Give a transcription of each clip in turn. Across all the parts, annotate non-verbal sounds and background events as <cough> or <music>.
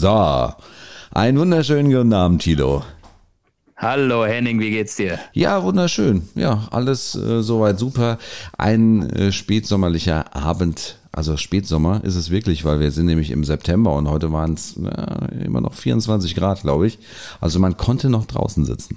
So, einen wunderschönen guten Abend, Tilo. Hallo Henning, wie geht's dir? Ja, wunderschön. Ja, alles äh, soweit super. Ein äh, spätsommerlicher Abend, also Spätsommer ist es wirklich, weil wir sind nämlich im September und heute waren es äh, immer noch 24 Grad, glaube ich. Also man konnte noch draußen sitzen.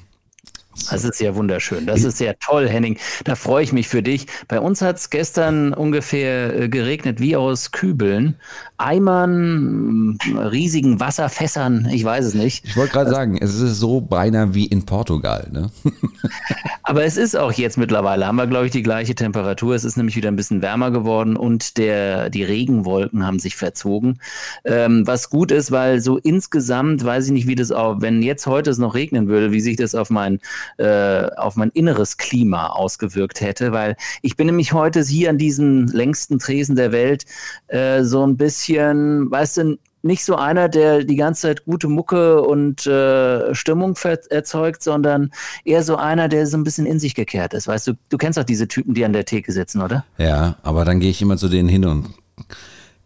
Das ist ja wunderschön. Das ist sehr toll, Henning. Da freue ich mich für dich. Bei uns hat es gestern ungefähr äh, geregnet wie aus Kübeln. Eimern, riesigen Wasserfässern, ich weiß es nicht. Ich wollte gerade sagen, es ist so beinahe wie in Portugal. Ne? <laughs> Aber es ist auch jetzt mittlerweile, haben wir, glaube ich, die gleiche Temperatur. Es ist nämlich wieder ein bisschen wärmer geworden und der, die Regenwolken haben sich verzogen. Ähm, was gut ist, weil so insgesamt weiß ich nicht, wie das auch, wenn jetzt heute es noch regnen würde, wie sich das auf mein, äh, auf mein inneres Klima ausgewirkt hätte. Weil ich bin nämlich heute hier an diesem längsten Tresen der Welt äh, so ein bisschen, weißt du, nicht so einer, der die ganze Zeit gute Mucke und äh, Stimmung erzeugt, sondern eher so einer, der so ein bisschen in sich gekehrt ist. Weißt du, du kennst doch diese Typen, die an der Theke sitzen, oder? Ja, aber dann gehe ich immer zu denen hin und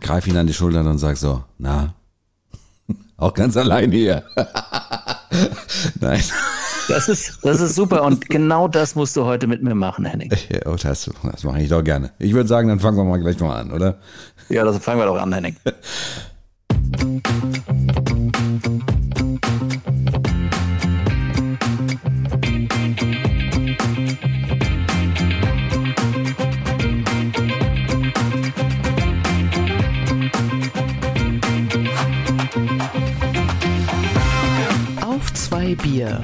greife ihn an die Schultern und sage so, na, <laughs> auch ganz allein hier. <laughs> Nein. Das ist, das ist super und genau das musst du heute mit mir machen, Henning. Ja, oh, das, das mache ich doch gerne. Ich würde sagen, dann fangen wir mal gleich mal an, oder? Ja, das fangen wir doch an, Henning. Auf zwei Bier.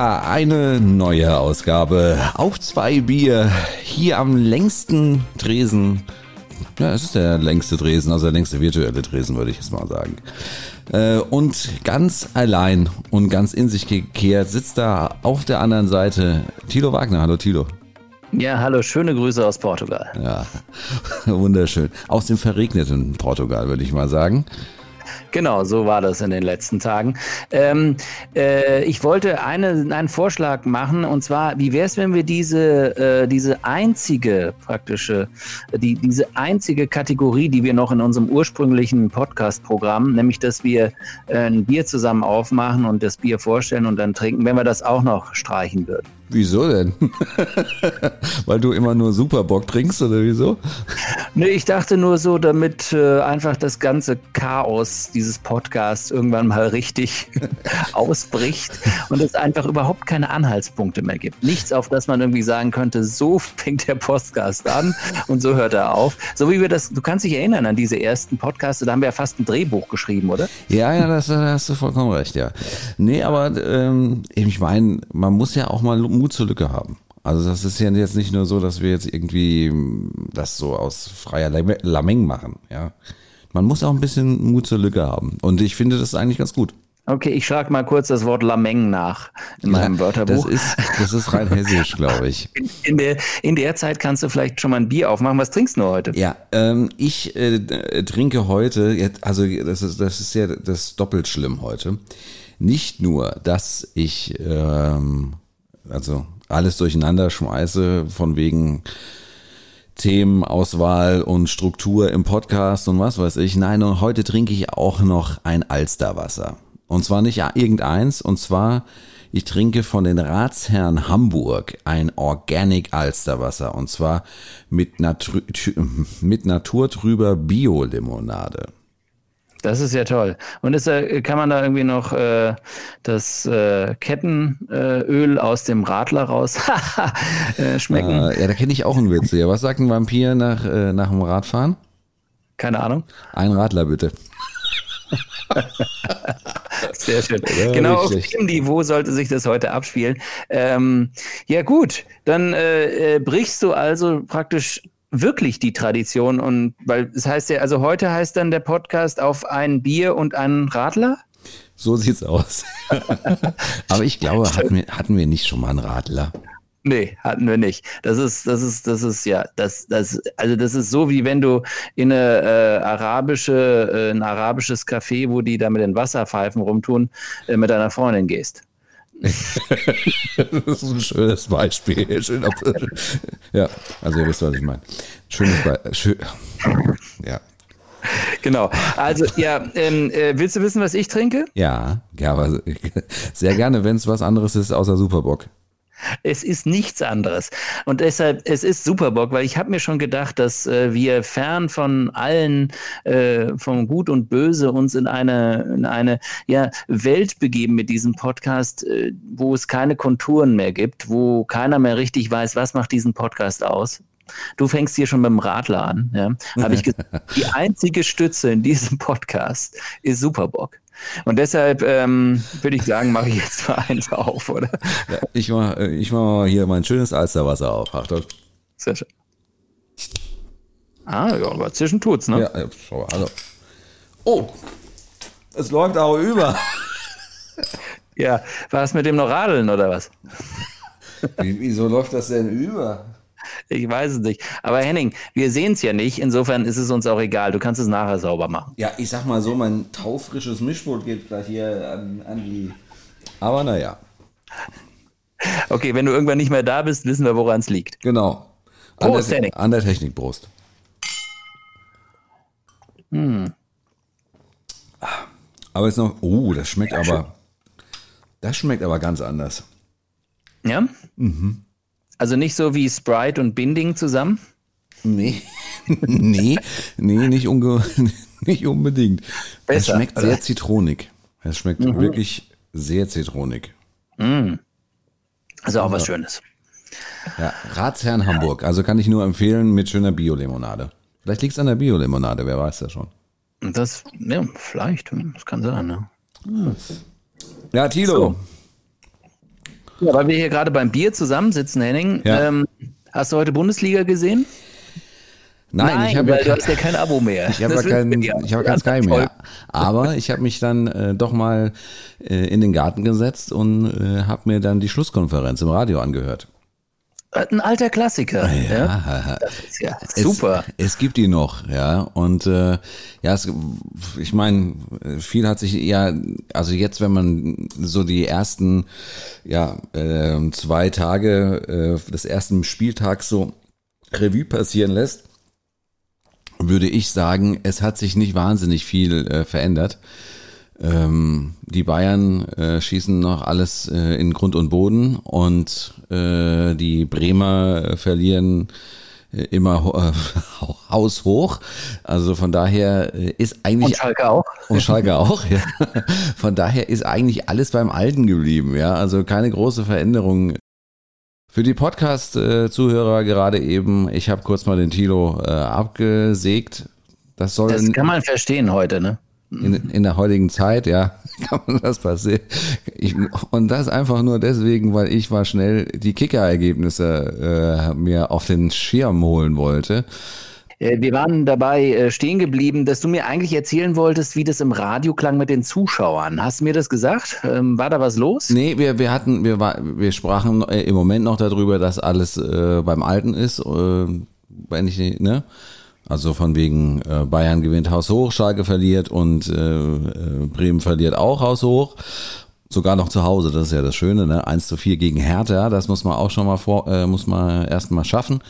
Ja, eine neue Ausgabe. Auf zwei Bier. Hier am längsten Tresen. Ja, es ist der längste Tresen, also der längste virtuelle Tresen, würde ich jetzt mal sagen. Äh, und ganz allein und ganz in sich gekehrt sitzt da auf der anderen Seite Tilo Wagner. Hallo Tilo. Ja, hallo, schöne Grüße aus Portugal. Ja, <laughs> wunderschön. Aus dem verregneten Portugal, würde ich mal sagen. Genau, so war das in den letzten Tagen. Ähm, äh, ich wollte eine, einen Vorschlag machen und zwar, wie wäre es, wenn wir diese, äh, diese einzige praktische, die, diese einzige Kategorie, die wir noch in unserem ursprünglichen Podcast-Programm, nämlich dass wir äh, ein Bier zusammen aufmachen und das Bier vorstellen und dann trinken, wenn wir das auch noch streichen würden. Wieso denn? <laughs> Weil du immer nur Superbock trinkst oder wieso? Nee, ich dachte nur so, damit äh, einfach das ganze Chaos dieses Podcasts irgendwann mal richtig <laughs> ausbricht und es einfach überhaupt keine Anhaltspunkte mehr gibt. Nichts, auf das man irgendwie sagen könnte, so fängt der Podcast an und so hört er auf. So wie wir das, du kannst dich erinnern an diese ersten Podcasts, da haben wir ja fast ein Drehbuch geschrieben, oder? Ja, ja, das, da hast du vollkommen recht, ja. Nee, aber ähm, ich meine, man muss ja auch mal Mut zur Lücke haben. Also das ist ja jetzt nicht nur so, dass wir jetzt irgendwie hm, das so aus freier Lameng machen, ja. Man muss auch ein bisschen Mut zur Lücke haben. Und ich finde das eigentlich ganz gut. Okay, ich schlage mal kurz das Wort Lameng nach in meinem ja, Wörterbuch. Das ist, das ist rein hessisch, glaube ich. <laughs> In, in, der, in der Zeit kannst du vielleicht schon mal ein Bier aufmachen. Was trinkst du heute? Ja, ähm, ich äh, trinke heute, also das ist, das ist ja das doppelt schlimm heute. Nicht nur, dass ich ähm, also alles durcheinander schmeiße, von wegen Themenauswahl und Struktur im Podcast und was weiß ich. Nein, und heute trinke ich auch noch ein Alsterwasser. Und zwar nicht irgendeins, und zwar ich trinke von den Ratsherren Hamburg ein Organic Alsterwasser und zwar mit, Natur, mit naturtrüber Bio-Limonade. Das ist ja toll. Und ist, äh, kann man da irgendwie noch äh, das äh, Kettenöl aus dem Radler raus <laughs> äh, schmecken? ja, da kenne ich auch einen Witz. Ja, was sagt ein Vampir nach, äh, nach dem Radfahren? Keine Ahnung. Ein Radler bitte. <laughs> Sehr schön. Ja, genau auf dem Niveau sollte sich das heute abspielen. Ähm, ja gut, dann brichst du also praktisch wirklich die Tradition und weil es heißt ja, also heute heißt dann der Podcast auf ein Bier und einen Radler? So sieht's aus. <laughs> Aber ich glaube, hatten wir, hatten wir nicht schon mal einen Radler? Nee, hatten wir nicht. Das ist, das ist, das ist ja, das, das, also das ist so wie wenn du in eine äh, arabische, äh, ein arabisches Café, wo die da mit den Wasserpfeifen rumtun, äh, mit deiner Freundin gehst. <laughs> das ist ein schönes Beispiel. Schön, ja, also ihr wisst, was ich meine. Schönes Beispiel. Schön, ja. Genau. Also, ja, ähm, äh, willst du wissen, was ich trinke? Ja, ja, aber sehr gerne, wenn es was anderes ist außer Superbock. Es ist nichts anderes. Und deshalb, es ist Superbock, weil ich habe mir schon gedacht, dass äh, wir fern von allen, äh, von Gut und Böse, uns in eine, in eine ja, Welt begeben mit diesem Podcast, äh, wo es keine Konturen mehr gibt, wo keiner mehr richtig weiß, was macht diesen Podcast aus. Du fängst hier schon beim Radler an. Ja? Habe ich gesagt, <laughs> die einzige Stütze in diesem Podcast ist Superbock. Und deshalb ähm, würde ich sagen, mache ich jetzt mal <laughs> eins auf, oder? Ja, ich mache ich mach mal hier mein schönes Alsterwasser auf. Achtung. Sehr schön. Ah, ja, aber zwischen tut's, ne? Ja, schau also. Oh, es läuft auch über. <laughs> ja, war es mit dem noch Radeln oder was? Wieso läuft das denn über? Ich weiß es nicht. Aber Henning, wir sehen es ja nicht. Insofern ist es uns auch egal. Du kannst es nachher sauber machen. Ja, ich sag mal so, mein taufrisches Mischpult geht gleich hier an, an die. Aber naja. Okay, wenn du irgendwann nicht mehr da bist, wissen wir, woran es liegt. Genau. An Prost, der, Henning. An der Technik, Prost. Hm. Aber jetzt noch. Oh, das schmeckt ja, aber. Das schmeckt aber ganz anders. Ja? Mhm. Also nicht so wie Sprite und Binding zusammen? Nee, <laughs> nee, nee, nicht, unge <laughs> nicht unbedingt. Besser, es schmeckt oder? sehr zitronig. Es schmeckt mhm. wirklich sehr zitronig. Mhm. Also auch was Schönes. Ja, Ratsherrn Hamburg. Also kann ich nur empfehlen mit schöner Bio-Limonade. Vielleicht liegt es an der Bio-Limonade, wer weiß das schon. Das, ja, vielleicht, das kann sein, ne? Ja, Tilo. So. Ja, weil wir hier gerade beim Bier zusammensitzen, Henning. Ja. Ähm, hast du heute Bundesliga gesehen? Nein, Nein, ich habe ja, hast ja kein Abo mehr. Ich habe ja kein, ich hab kein Sky mehr. Aber ich habe mich dann äh, doch mal äh, in den Garten gesetzt und äh, habe mir dann die Schlusskonferenz im Radio angehört. Ein alter Klassiker. Ja, ja. ja <laughs> super. Es, es, gibt ihn noch, ja. Und äh, ja, es, ich meine, viel hat sich ja, also jetzt, wenn man so die ersten, ja, äh, zwei Tage äh, des ersten Spieltags so Revue passieren lässt, würde ich sagen, es hat sich nicht wahnsinnig viel äh, verändert. Ähm, die Bayern äh, schießen noch alles äh, in Grund und Boden und äh, die Bremer äh, verlieren äh, immer äh, <laughs> haushoch. Also von daher äh, ist eigentlich. Und Schalke auch. <laughs> Und Schalke auch, ja. Von daher ist eigentlich alles beim Alten geblieben, ja. Also keine große Veränderung. Für die Podcast-Zuhörer gerade eben, ich habe kurz mal den Tilo äh, abgesägt. Das soll. Das kann man verstehen heute, ne? In, in der heutigen Zeit, ja, <laughs> kann man das passieren. Ich, und das einfach nur deswegen, weil ich mal schnell die Kicker-Ergebnisse äh, mir auf den Schirm holen wollte. Äh, wir waren dabei äh, stehen geblieben, dass du mir eigentlich erzählen wolltest, wie das im Radio klang mit den Zuschauern. Hast du mir das gesagt? Ähm, war da was los? Nee, wir, wir hatten, wir, war, wir sprachen äh, im Moment noch darüber, dass alles äh, beim Alten ist. Äh, wenn ich, ne? Also von wegen äh, Bayern gewinnt Haus hoch, Schalke verliert und äh, äh, Bremen verliert auch Haus hoch. Sogar noch zu Hause, das ist ja das Schöne, ne? 1 zu 4 gegen Hertha, das muss man auch schon mal vor, äh, muss man erst mal schaffen.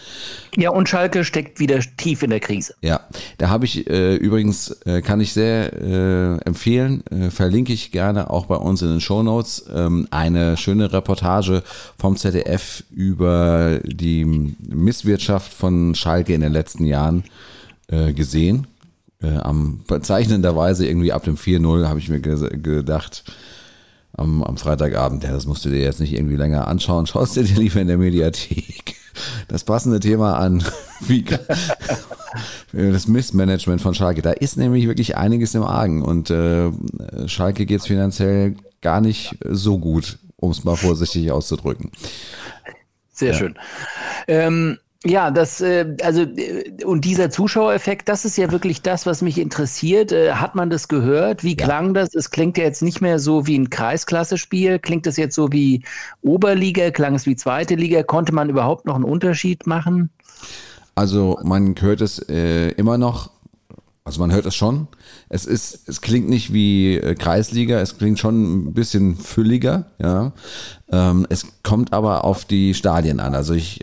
Ja, und Schalke steckt wieder tief in der Krise. Ja, da habe ich äh, übrigens, äh, kann ich sehr äh, empfehlen, äh, verlinke ich gerne auch bei uns in den Show Notes, ähm, eine schöne Reportage vom ZDF über die Misswirtschaft von Schalke in den letzten Jahren äh, gesehen. Äh, am bezeichnenderweise irgendwie ab dem 4-0 habe ich mir gedacht, am, am Freitagabend, ja, das musst du dir jetzt nicht irgendwie länger anschauen, schaust du dir lieber in der Mediathek das passende Thema an, <laughs> wie <laughs> das Missmanagement von Schalke. Da ist nämlich wirklich einiges im Argen und äh, Schalke geht es finanziell gar nicht so gut, um es mal vorsichtig auszudrücken. Sehr ja. schön. Ähm, Ja, das, äh, also, äh, und dieser Zuschauereffekt, das ist ja wirklich das, was mich interessiert. Äh, hat man das gehört? Wie Ja. klang das? Es klingt ja jetzt nicht mehr so wie ein Kreisklasse-Spiel. Klingt das jetzt so wie Oberliga? Klang es wie zweite Liga? Konnte man überhaupt noch einen Unterschied machen? Also man hört es äh, immer noch, also man hört es schon. Es ist, es klingt nicht wie äh, Kreisliga, es klingt schon ein bisschen fülliger, ja. Ähm, es kommt aber auf die Stadien an. Also ich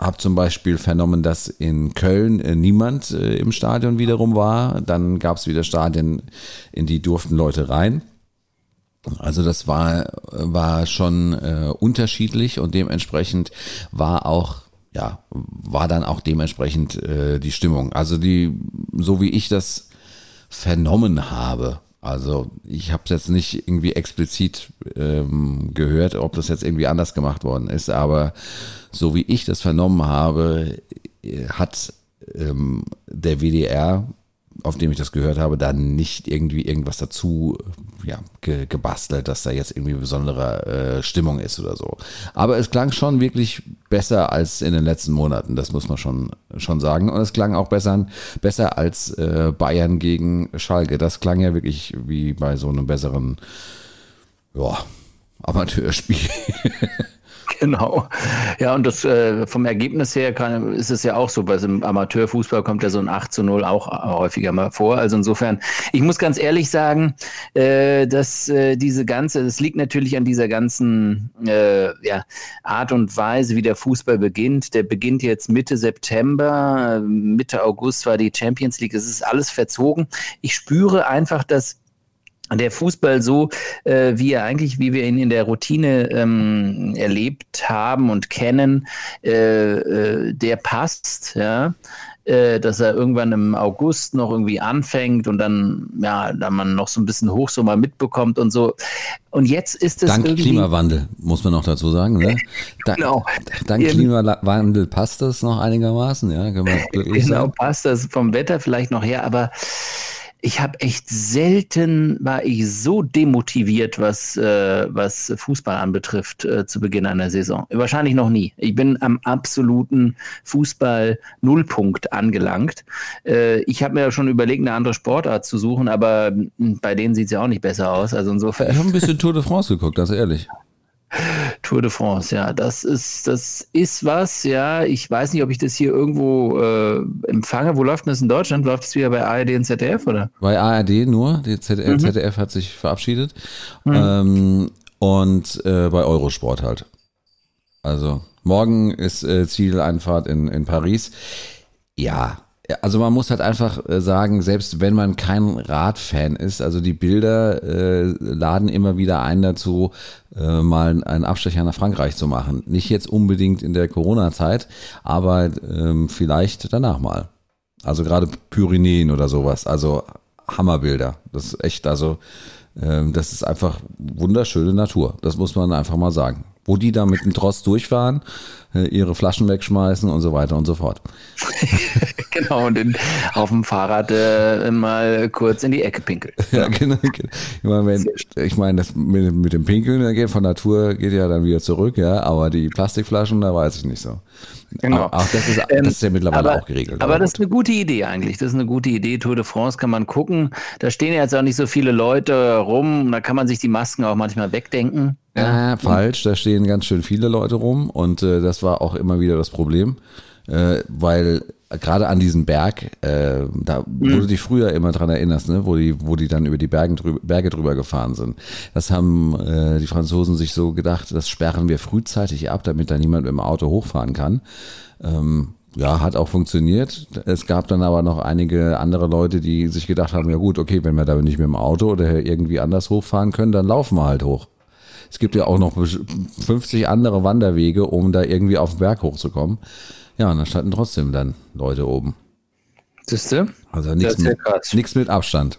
habe zum Beispiel vernommen, dass in Köln äh, niemand äh, im Stadion wiederum war. Dann gab es wieder Stadien, in die durften Leute rein. Also das war, war schon äh, unterschiedlich und dementsprechend war auch, ja, war dann auch dementsprechend äh, die Stimmung. Also die, so wie ich das vernommen habe, also ich habe es jetzt nicht irgendwie explizit ähm, gehört, ob das jetzt irgendwie anders gemacht worden ist, aber so wie ich das vernommen habe, äh, hat ähm, der WDR auf dem ich das gehört habe, da nicht irgendwie irgendwas dazu ja, ge gebastelt, dass da jetzt irgendwie besondere äh, Stimmung ist oder so. Aber es klang schon wirklich besser als in den letzten Monaten, das muss man schon, schon sagen. Und es klang auch besser, besser als äh, Bayern gegen Schalke. Das klang ja wirklich wie bei so einem besseren ja, Amateurspiel. <laughs> <laughs> Genau. Ja, und das äh, vom Ergebnis her kann, ist es ja auch so. Bei so einem Amateurfußball kommt ja so ein 8 zu 0 auch häufiger mal vor. Also insofern, ich muss ganz ehrlich sagen, äh, dass äh, diese ganze, das liegt natürlich an dieser ganzen äh, ja, Art und Weise, wie der Fußball beginnt. Der beginnt jetzt Mitte September, Mitte August war die Champions League. Es ist alles verzogen. Ich spüre einfach, dass der Fußball so, äh, wie er eigentlich, wie wir ihn in der Routine ähm, erlebt haben und kennen, äh, äh, der passt, ja, äh, dass er irgendwann im August noch irgendwie anfängt und dann, ja, da man noch so ein bisschen Hochsommer mitbekommt und so. Und jetzt ist es Dank Klimawandel, muss man noch dazu sagen. Ne? <laughs> Da, Genau. Dank Eben. Klimawandel passt das noch einigermaßen, ja, wir glücklich <laughs> Genau, sein. passt das vom Wetter vielleicht noch her, aber ich habe echt selten war ich so demotiviert, was, äh, was Fußball anbetrifft, äh, zu Beginn einer Saison. Wahrscheinlich noch nie. Ich bin am absoluten Fußball-Nullpunkt angelangt. Äh, ich habe mir ja schon überlegt, eine andere Sportart zu suchen, aber mh, bei denen sieht es ja auch nicht besser aus. Also Ich insofern habe ein bisschen Tour de France geguckt, ganz ehrlich. Tour de France, ja, das ist, das ist was, ja. Ich weiß nicht, ob ich das hier irgendwo äh, empfange. Wo läuft denn das in Deutschland? Läuft es wieder bei ARD und ZDF, oder? Bei ARD nur, die ZDF, ZDF hat sich verabschiedet. Ähm, und äh, bei Eurosport halt. Also morgen ist äh, Zieleinfahrt in, in Paris. Ja, also man muss halt einfach äh, sagen, selbst wenn man kein Radfan ist, also die Bilder äh, laden immer wieder ein dazu, äh, mal einen Abstecher nach Frankreich zu machen. Nicht jetzt unbedingt in der Corona-Zeit, aber ähm, vielleicht danach mal. Also gerade Pyrenäen oder sowas. Also Hammerbilder. Das ist echt, also ähm, das ist einfach wunderschöne Natur. Das muss man einfach mal sagen. Wo die da mit dem Tross durchfahren, äh, ihre Flaschen wegschmeißen und so weiter und so fort. <laughs> genau, und in, auf dem Fahrrad äh, mal kurz in die Ecke pinkeln. <laughs> Ja, genau. genau. Ich meine, wenn, ich meine das mit, mit dem Pinkeln geht von Natur geht ja dann wieder zurück, ja, aber die Plastikflaschen, da weiß ich nicht so. Genau. Auch das ist, Ähm, das ist ja mittlerweile aber, auch geregelt. Aber das gut. ist eine gute Idee eigentlich. Das ist eine gute Idee. Tour de France kann man gucken. Da stehen ja jetzt auch nicht so viele Leute rum. Da kann man sich die Masken auch manchmal wegdenken. Äh, falsch, da stehen ganz schön viele Leute rum und äh, das war auch immer wieder das Problem, äh, weil gerade an diesem Berg, äh, da wo du dich früher immer dran erinnerst, ne, wo die, wo die dann über die Bergen drüber, Berge drüber gefahren sind. Das haben äh, die Franzosen sich so gedacht, das sperren wir frühzeitig ab, damit da niemand mit dem Auto hochfahren kann. Ähm, ja, hat auch funktioniert. Es gab dann aber noch einige andere Leute, die sich gedacht haben, ja gut, okay, wenn wir da nicht mit dem Auto oder irgendwie anders hochfahren können, dann laufen wir halt hoch. Es gibt ja auch noch 50 andere Wanderwege, um da irgendwie auf den Berg hochzukommen. Ja, und da standen trotzdem dann Leute oben. Siehst du? Also nichts mit, nichts mit Abstand.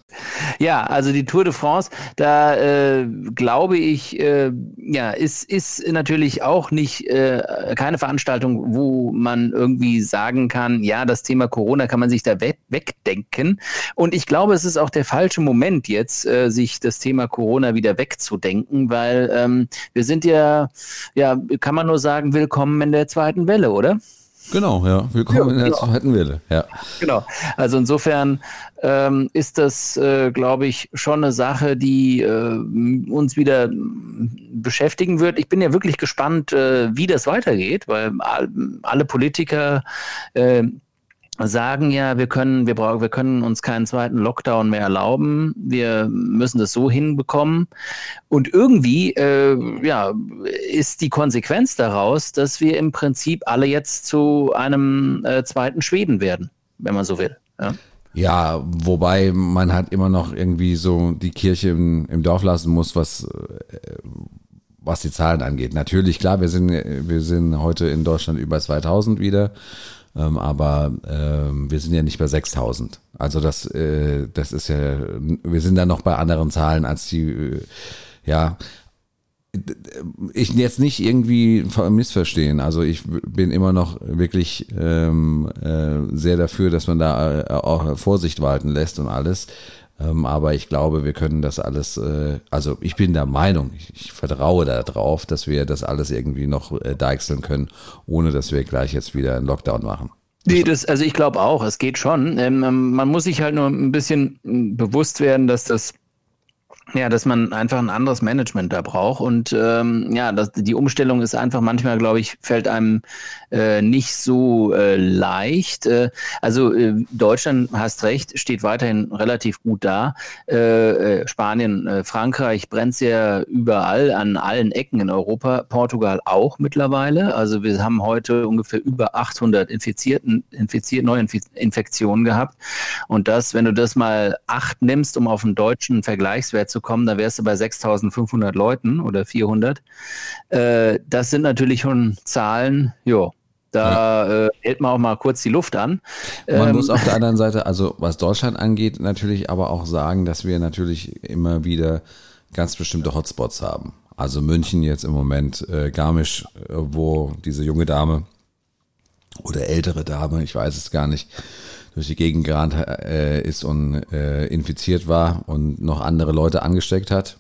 Ja, also die Tour de France, da äh, glaube ich, äh, ja, ist, ist natürlich auch nicht äh, keine Veranstaltung, wo man irgendwie sagen kann, ja, das Thema Corona kann man sich da we wegdenken. Und ich glaube, es ist auch der falsche Moment jetzt, äh, sich das Thema Corona wieder wegzudenken, weil ähm, wir sind ja, ja, kann man nur sagen, willkommen in der zweiten Welle, oder? Genau, ja. Willkommen Ja, in der genau. zweiten Welle. Ja. Genau. Also insofern ähm, ist das, äh, glaube ich, schon eine Sache, die äh, uns wieder beschäftigen wird. Ich bin ja wirklich gespannt, äh, wie das weitergeht, weil all, alle Politiker äh, sagen ja, wir können, wir brauchen, wir können uns keinen zweiten Lockdown mehr erlauben. Wir müssen das so hinbekommen. Und irgendwie, äh, ja, ist die Konsequenz daraus, dass wir im Prinzip alle jetzt zu einem äh, zweiten Schweden werden, wenn man so will. Ja. Ja, wobei man halt immer noch irgendwie so die Kirche im, im Dorf lassen muss, was, äh, was die Zahlen angeht. Natürlich, klar, wir sind, wir sind heute in Deutschland über 2000 wieder, ähm, aber ähm, wir sind ja nicht bei 6000. Also das, äh, das ist ja, wir sind da noch bei anderen Zahlen als die, äh, ja, ich jetzt nicht irgendwie missverstehen. Also ich bin immer noch wirklich ähm, äh, sehr dafür, dass man da äh, auch Vorsicht walten lässt und alles. Ähm, aber ich glaube, wir können das alles, äh, also ich bin der Meinung, ich, ich vertraue darauf, dass wir das alles irgendwie noch äh, deichseln können, ohne dass wir gleich jetzt wieder einen Lockdown machen. Nee, das, also ich glaube auch, es geht schon. Ähm, man muss sich halt nur ein bisschen bewusst werden, dass das ja, dass man einfach ein anderes Management da braucht. Und ähm, ja, das, die Umstellung ist einfach manchmal, glaube ich, fällt einem äh, nicht so äh, leicht. Äh, also äh, Deutschland, hast recht, steht weiterhin relativ gut da. Äh, äh, Spanien, äh, Frankreich brennt ja überall, an allen Ecken in Europa. Portugal auch mittlerweile. Also wir haben heute ungefähr über 800 Infizierten, infiziert, neue Inf Infektionen gehabt. Und das, wenn du das mal acht nimmst, um auf einen deutschen Vergleichswert zu kommen, da wärst du bei 6500 Leuten oder 400. Äh, das sind natürlich schon Zahlen, jo. Da ja. äh, hält man auch mal kurz die Luft an. Man ähm, muss auf der anderen Seite, also was Deutschland angeht, natürlich aber auch sagen, dass wir natürlich immer wieder ganz bestimmte Hotspots haben. Also München jetzt im Moment, äh, Garmisch, äh, wo diese junge Dame oder ältere Dame, ich weiß es gar nicht, durch die Gegend gerannt äh, ist und äh, infiziert war und noch andere Leute angesteckt hat.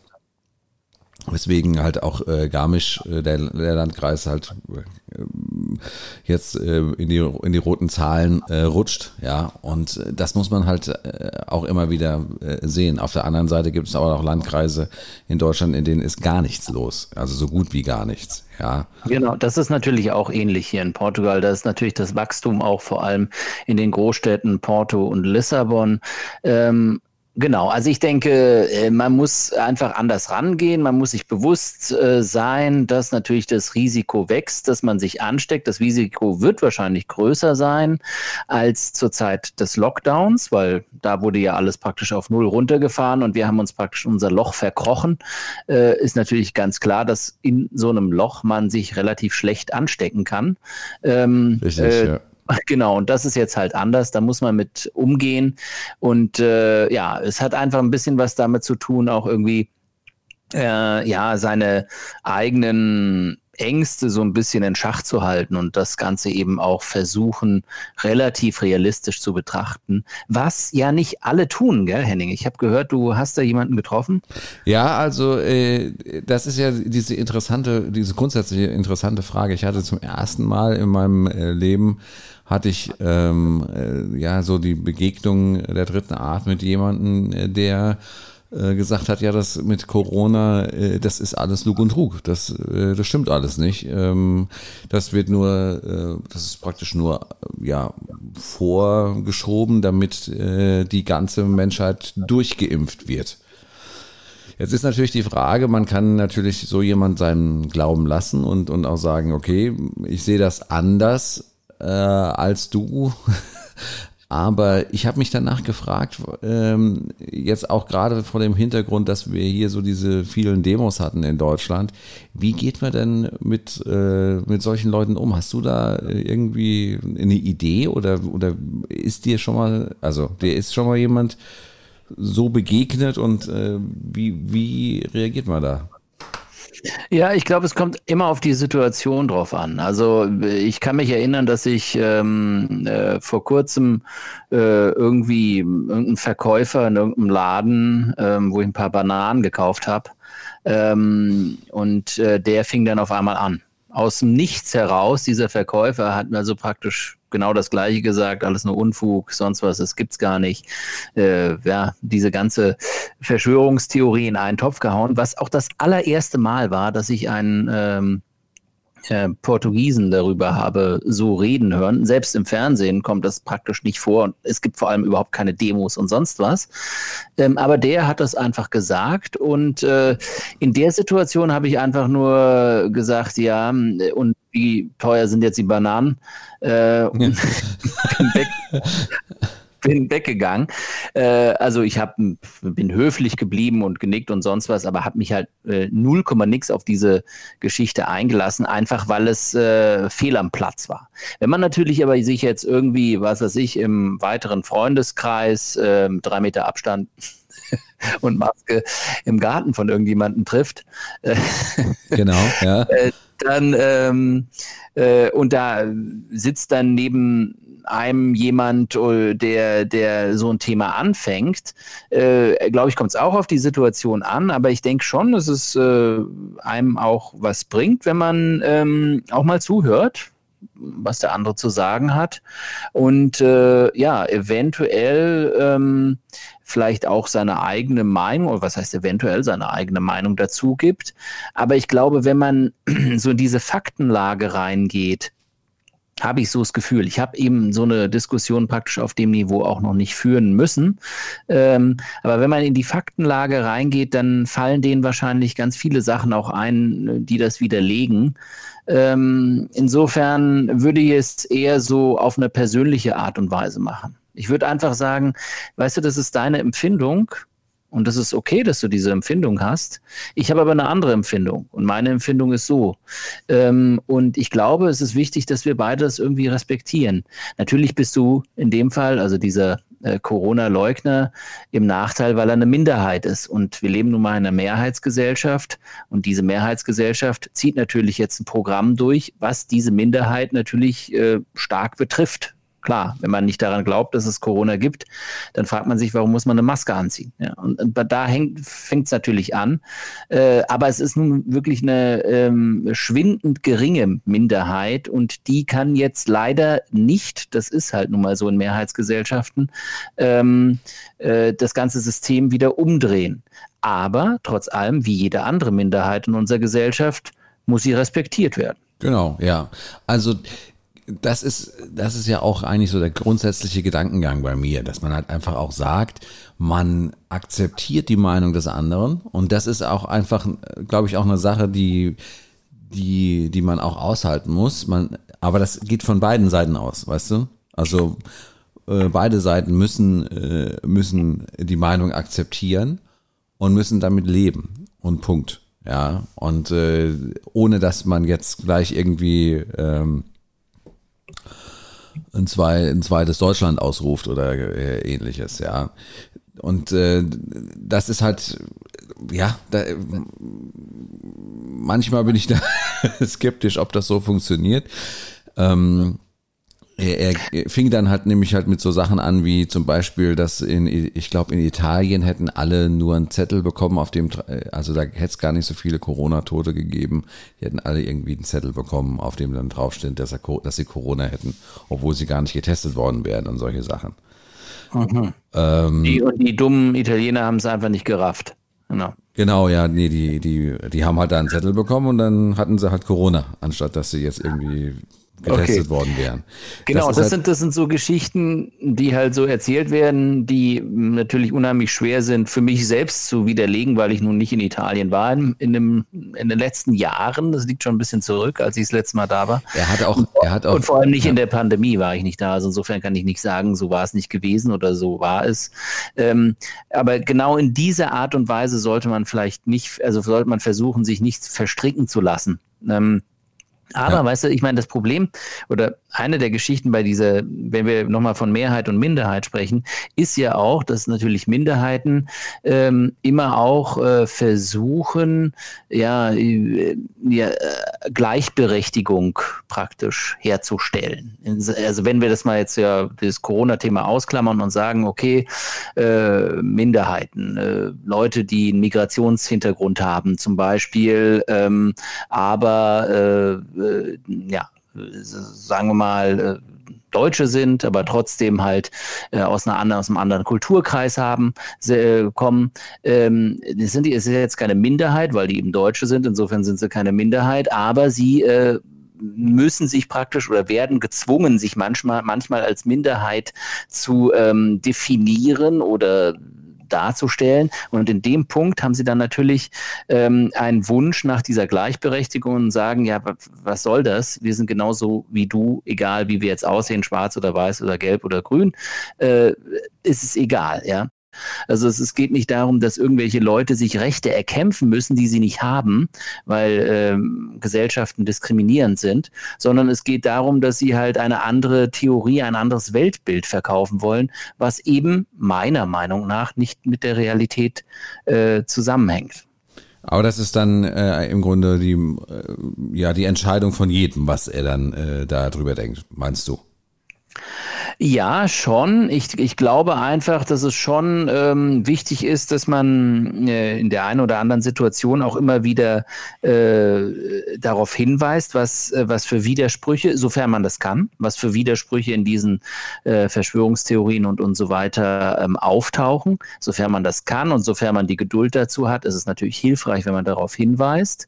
Weswegen halt auch äh, Garmisch, äh, der, der Landkreis, halt äh, jetzt äh, in, die, in die roten Zahlen äh, rutscht. Ja, und äh, das muss man halt auch immer wieder sehen. Auf der anderen Seite gibt es aber auch Landkreise in Deutschland, in denen ist gar nichts los. Also so gut wie gar nichts. Ja. Genau, das ist natürlich auch ähnlich hier in Portugal. Da ist natürlich das Wachstum auch vor allem in den Großstädten Porto und Lissabon. Ähm, Genau, also ich denke, man muss einfach anders rangehen. Man muss sich bewusst äh, sein, dass natürlich das Risiko wächst, dass man sich ansteckt. Das Risiko wird wahrscheinlich größer sein als zur Zeit des Lockdowns, weil da wurde ja alles praktisch auf Null runtergefahren und wir haben uns praktisch unser Loch verkrochen. Äh, ist natürlich ganz klar, dass in so einem Loch man sich relativ schlecht anstecken kann. Ähm, Richtig, äh, ja. <laughs> Genau, und das ist jetzt halt anders, da muss man mit umgehen. Und äh, ja, es hat einfach ein bisschen was damit zu tun, auch irgendwie äh, ja, seine eigenen Ängste so ein bisschen in Schach zu halten und das Ganze eben auch versuchen, relativ realistisch zu betrachten, was ja nicht alle tun, gell, Henning? Ich habe gehört, du hast da jemanden getroffen. Ja, also äh, das ist ja diese interessante, diese grundsätzliche interessante Frage. Ich hatte zum ersten Mal in meinem äh, Leben hatte ich ähm, äh, ja so die Begegnung der dritten Art mit jemandem, äh, der äh, gesagt hat, ja, das mit Corona, äh, das ist alles Lug und Trug. Das, äh, das stimmt alles nicht. Ähm, das wird nur, äh, das ist praktisch nur ja vorgeschoben, damit die ganze Menschheit durchgeimpft wird. Jetzt ist natürlich die Frage, man kann natürlich so jemand seinen Glauben lassen und, und auch sagen, okay, ich sehe das anders äh, als du. <laughs> Aber ich habe mich danach gefragt, ähm, jetzt auch gerade vor dem Hintergrund, dass wir hier so diese vielen Demos hatten in Deutschland, wie geht man denn mit, äh, mit solchen Leuten um? Hast du da irgendwie eine Idee oder, oder ist dir schon mal, also dir ist schon mal jemand so begegnet und äh, wie, wie reagiert man da? Ja, ich glaube, es kommt immer auf die Situation drauf an. Also ich kann mich erinnern, dass ich ähm, äh, vor kurzem äh, irgendwie irgendeinen Verkäufer in irgendeinem Laden, ähm, wo ich ein paar Bananen gekauft habe, ähm, und äh, der fing dann auf einmal an. aus dem Nichts heraus, dieser Verkäufer hat mir so praktisch genau das Gleiche gesagt, alles nur Unfug, sonst was, das gibt's gar nicht. Äh, ja, diese ganze Verschwörungstheorie in einen Topf gehauen, was auch das allererste Mal war, dass ich einen ähm, äh, Portugiesen darüber habe so reden hören. Selbst im Fernsehen kommt das praktisch nicht vor. Und es gibt vor allem überhaupt keine Demos und sonst was. Ähm, aber der hat das einfach gesagt. Und äh, in der Situation habe ich einfach nur gesagt, ja, und wie teuer sind jetzt die Bananen? Äh, ja. <laughs> weg <laughs> bin weggegangen. Äh, also ich hab, bin höflich geblieben und genickt und sonst was, aber habe mich halt äh, 0, nix auf diese Geschichte eingelassen, einfach weil es äh, fehl am Platz war. Wenn man natürlich aber sich jetzt irgendwie, was weiß ich, im weiteren Freundeskreis, äh, drei Meter Abstand <laughs> und Maske im Garten von irgendjemandem trifft. <laughs> Genau, ja. Äh, dann ähm, äh, und da sitzt dann neben einem jemand, äh, der, der so ein Thema anfängt, äh, glaube ich, kommt es auch auf die Situation an, aber ich denke schon, dass es äh, einem auch was bringt, wenn man ähm, auch mal zuhört, was der andere zu sagen hat und äh, ja, eventuell ähm, vielleicht auch seine eigene Meinung, oder was heißt eventuell seine eigene Meinung dazu gibt. Aber ich glaube, wenn man <clears throat> so in diese Faktenlage reingeht, habe ich so das Gefühl. Ich habe eben so eine Diskussion praktisch auf dem Niveau auch noch nicht führen müssen. Ähm, aber wenn man in die Faktenlage reingeht, dann fallen denen wahrscheinlich ganz viele Sachen auch ein, die das widerlegen. Ähm, insofern würde ich es eher so auf eine persönliche Art und Weise machen. Ich würde einfach sagen, weißt du, das ist deine Empfindung und das ist okay, dass du diese Empfindung hast. Ich habe aber eine andere Empfindung und meine Empfindung ist so. Ähm, und ich glaube, es ist wichtig, dass wir beide das irgendwie respektieren. Natürlich bist du in dem Fall, also dieser äh, Corona-Leugner, im Nachteil, weil er eine Minderheit ist. Und wir leben nun mal in einer Mehrheitsgesellschaft und diese Mehrheitsgesellschaft zieht natürlich jetzt ein Programm durch, was diese Minderheit natürlich äh, stark betrifft. Klar, wenn man nicht daran glaubt, dass es Corona gibt, dann fragt man sich, warum muss man eine Maske anziehen? Ja, und, und da fängt es natürlich an. Äh, aber es ist nun wirklich eine ähm, schwindend geringe Minderheit und die kann jetzt leider nicht, das ist halt nun mal so in Mehrheitsgesellschaften, ähm, äh, das ganze System wieder umdrehen. Aber trotz allem, wie jede andere Minderheit in unserer Gesellschaft, muss sie respektiert werden. Genau, ja. Also das ist, das ist ja auch eigentlich so der grundsätzliche Gedankengang bei mir, dass man halt einfach auch sagt, man akzeptiert die Meinung des anderen und das ist auch einfach, glaube ich, auch eine Sache, die, die, die man auch aushalten muss. Man, aber das geht von beiden Seiten aus, weißt du? Also äh, beide Seiten müssen, äh, müssen die Meinung akzeptieren und müssen damit leben und Punkt. Ja, und äh, ohne dass man jetzt gleich irgendwie ähm, ein, zwei, ein zweites Deutschland ausruft oder äh, ähnliches, ja. Und äh, das ist halt, ja, da, manchmal bin ich <laughs> da skeptisch, ob das so funktioniert. Ähm, er, er fing dann halt nämlich halt mit so Sachen an, wie zum Beispiel, dass in, ich glaube, in Italien hätten alle nur einen Zettel bekommen, auf dem, also da hätte es gar nicht so viele Corona-Tote gegeben. Die hätten alle irgendwie einen Zettel bekommen, auf dem dann draufsteht, dass, er, dass sie Corona hätten, obwohl sie gar nicht getestet worden wären und solche Sachen. Mhm. Ähm, die, und die dummen Italiener haben es einfach nicht gerafft. Genau. Genau, ja, nee, die, die, die haben halt da einen Zettel bekommen und dann hatten sie halt Corona, anstatt dass sie jetzt irgendwie getestet okay. worden wären. Genau, das, das halt sind, das sind so Geschichten, die halt so erzählt werden, die natürlich unheimlich schwer sind für mich selbst zu widerlegen, weil ich nun nicht in Italien war in, in, dem, in den letzten Jahren. Das liegt schon ein bisschen zurück, als ich das letzte Mal da war. Er hat auch, er hat auch. Und vor allem nicht ja. in der Pandemie war ich nicht da. Also insofern kann ich nicht sagen, so war es nicht gewesen oder so war es. Ähm, aber genau in dieser Art und Weise sollte man vielleicht nicht, also sollte man versuchen, sich nicht verstricken zu lassen. Ähm, aber, ja. weißt du, ich meine, das Problem oder eine der Geschichten bei dieser, wenn wir nochmal von Mehrheit und Minderheit sprechen, ist ja auch, dass natürlich Minderheiten ähm, immer auch äh, versuchen, ja, äh, ja, äh, Gleichberechtigung praktisch herzustellen. Also wenn wir das mal jetzt ja das Corona-Thema ausklammern und sagen, okay, äh, Minderheiten, äh, Leute, die einen Migrationshintergrund haben zum Beispiel, ähm, aber äh, ja, sagen wir mal, äh, Deutsche sind, aber trotzdem halt äh, aus, einer anderen, aus einem anderen Kulturkreis haben, äh, kommen. Ähm, sind die, ist jetzt keine Minderheit, weil die eben Deutsche sind, insofern sind sie keine Minderheit, aber sie äh, müssen sich praktisch oder werden gezwungen, sich manchmal, manchmal als Minderheit zu ähm, definieren oder darzustellen. Und in dem Punkt haben sie dann natürlich ähm, einen Wunsch nach dieser Gleichberechtigung und sagen, ja, was soll das? Wir sind genauso wie du, egal wie wir jetzt aussehen, schwarz oder weiß oder gelb oder grün, äh, ist es egal, ja. Also es, es, geht nicht darum, dass irgendwelche Leute sich Rechte erkämpfen müssen, die sie nicht haben, weil ähm, Gesellschaften diskriminierend sind, sondern es geht darum, dass sie halt eine andere Theorie, ein anderes Weltbild verkaufen wollen, was eben meiner Meinung nach nicht mit der Realität äh, zusammenhängt. Aber das ist dann äh, im Grunde die, äh, ja, die Entscheidung von jedem, was er dann äh, darüber denkt, meinst du? Ja, schon. Ich, ich glaube einfach, dass es schon ähm, wichtig ist, dass man äh, in der einen oder anderen Situation auch immer wieder äh, darauf hinweist, was, äh, was für Widersprüche, sofern man das kann, was für Widersprüche in diesen äh, Verschwörungstheorien und, und so weiter ähm, auftauchen. Sofern man das kann und sofern man die Geduld dazu hat, ist es natürlich hilfreich, wenn man darauf hinweist.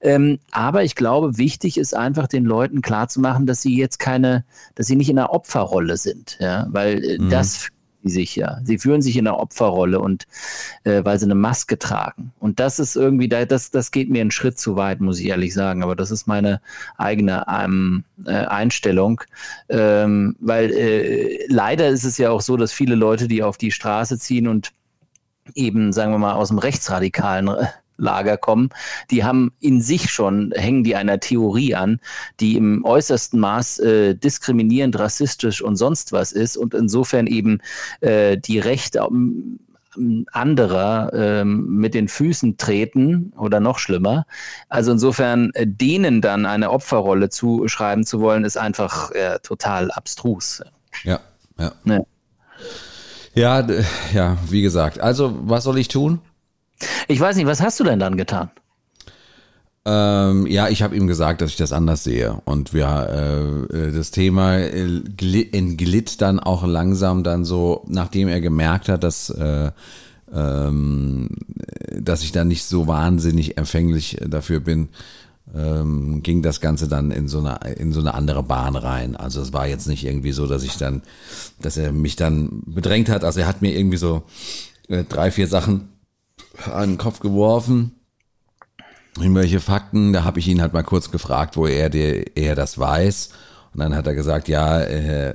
Ähm, aber ich glaube, wichtig ist einfach den Leuten klarzumachen, dass sie jetzt keine, dass sie nicht in einer Opferrolle sind, ja, weil äh, mhm. das sie sich ja. Sie fühlen sich in einer Opferrolle und äh, weil sie eine Maske tragen. Und das ist irgendwie, das, das geht mir einen Schritt zu weit, muss ich ehrlich sagen. Aber das ist meine eigene ähm, äh, Einstellung. Ähm, weil äh, leider ist es ja auch so, dass viele Leute, die auf die Straße ziehen und eben, sagen wir mal, aus dem rechtsradikalen äh, Lager kommen, die haben in sich schon, hängen die einer Theorie an, die im äußersten Maß äh, diskriminierend, rassistisch und sonst was ist und insofern eben äh, die Rechte anderer ähm, mit den Füßen treten oder noch schlimmer. Also insofern äh, denen dann eine Opferrolle zuschreiben zu wollen, ist einfach äh, total abstrus. Ja, ja. Ja. Ja, ja, wie gesagt. Also, was soll ich tun? Ich weiß nicht, was hast du denn dann getan? Ähm, ja, ich habe ihm gesagt, dass ich das anders sehe. Und wir, äh, das Thema entglitt dann auch langsam dann so, nachdem er gemerkt hat, dass, äh, ähm, dass ich da nicht so wahnsinnig empfänglich dafür bin, ähm, ging das Ganze dann in so eine in so eine andere Bahn rein. Also es war jetzt nicht irgendwie so, dass ich dann, dass er mich dann bedrängt hat. Also er hat mir irgendwie so äh, drei, vier Sachen an den Kopf geworfen. Irgendwelche Fakten, da habe ich ihn halt mal kurz gefragt, wo er, der, er das weiß. Und dann hat er gesagt, ja, er,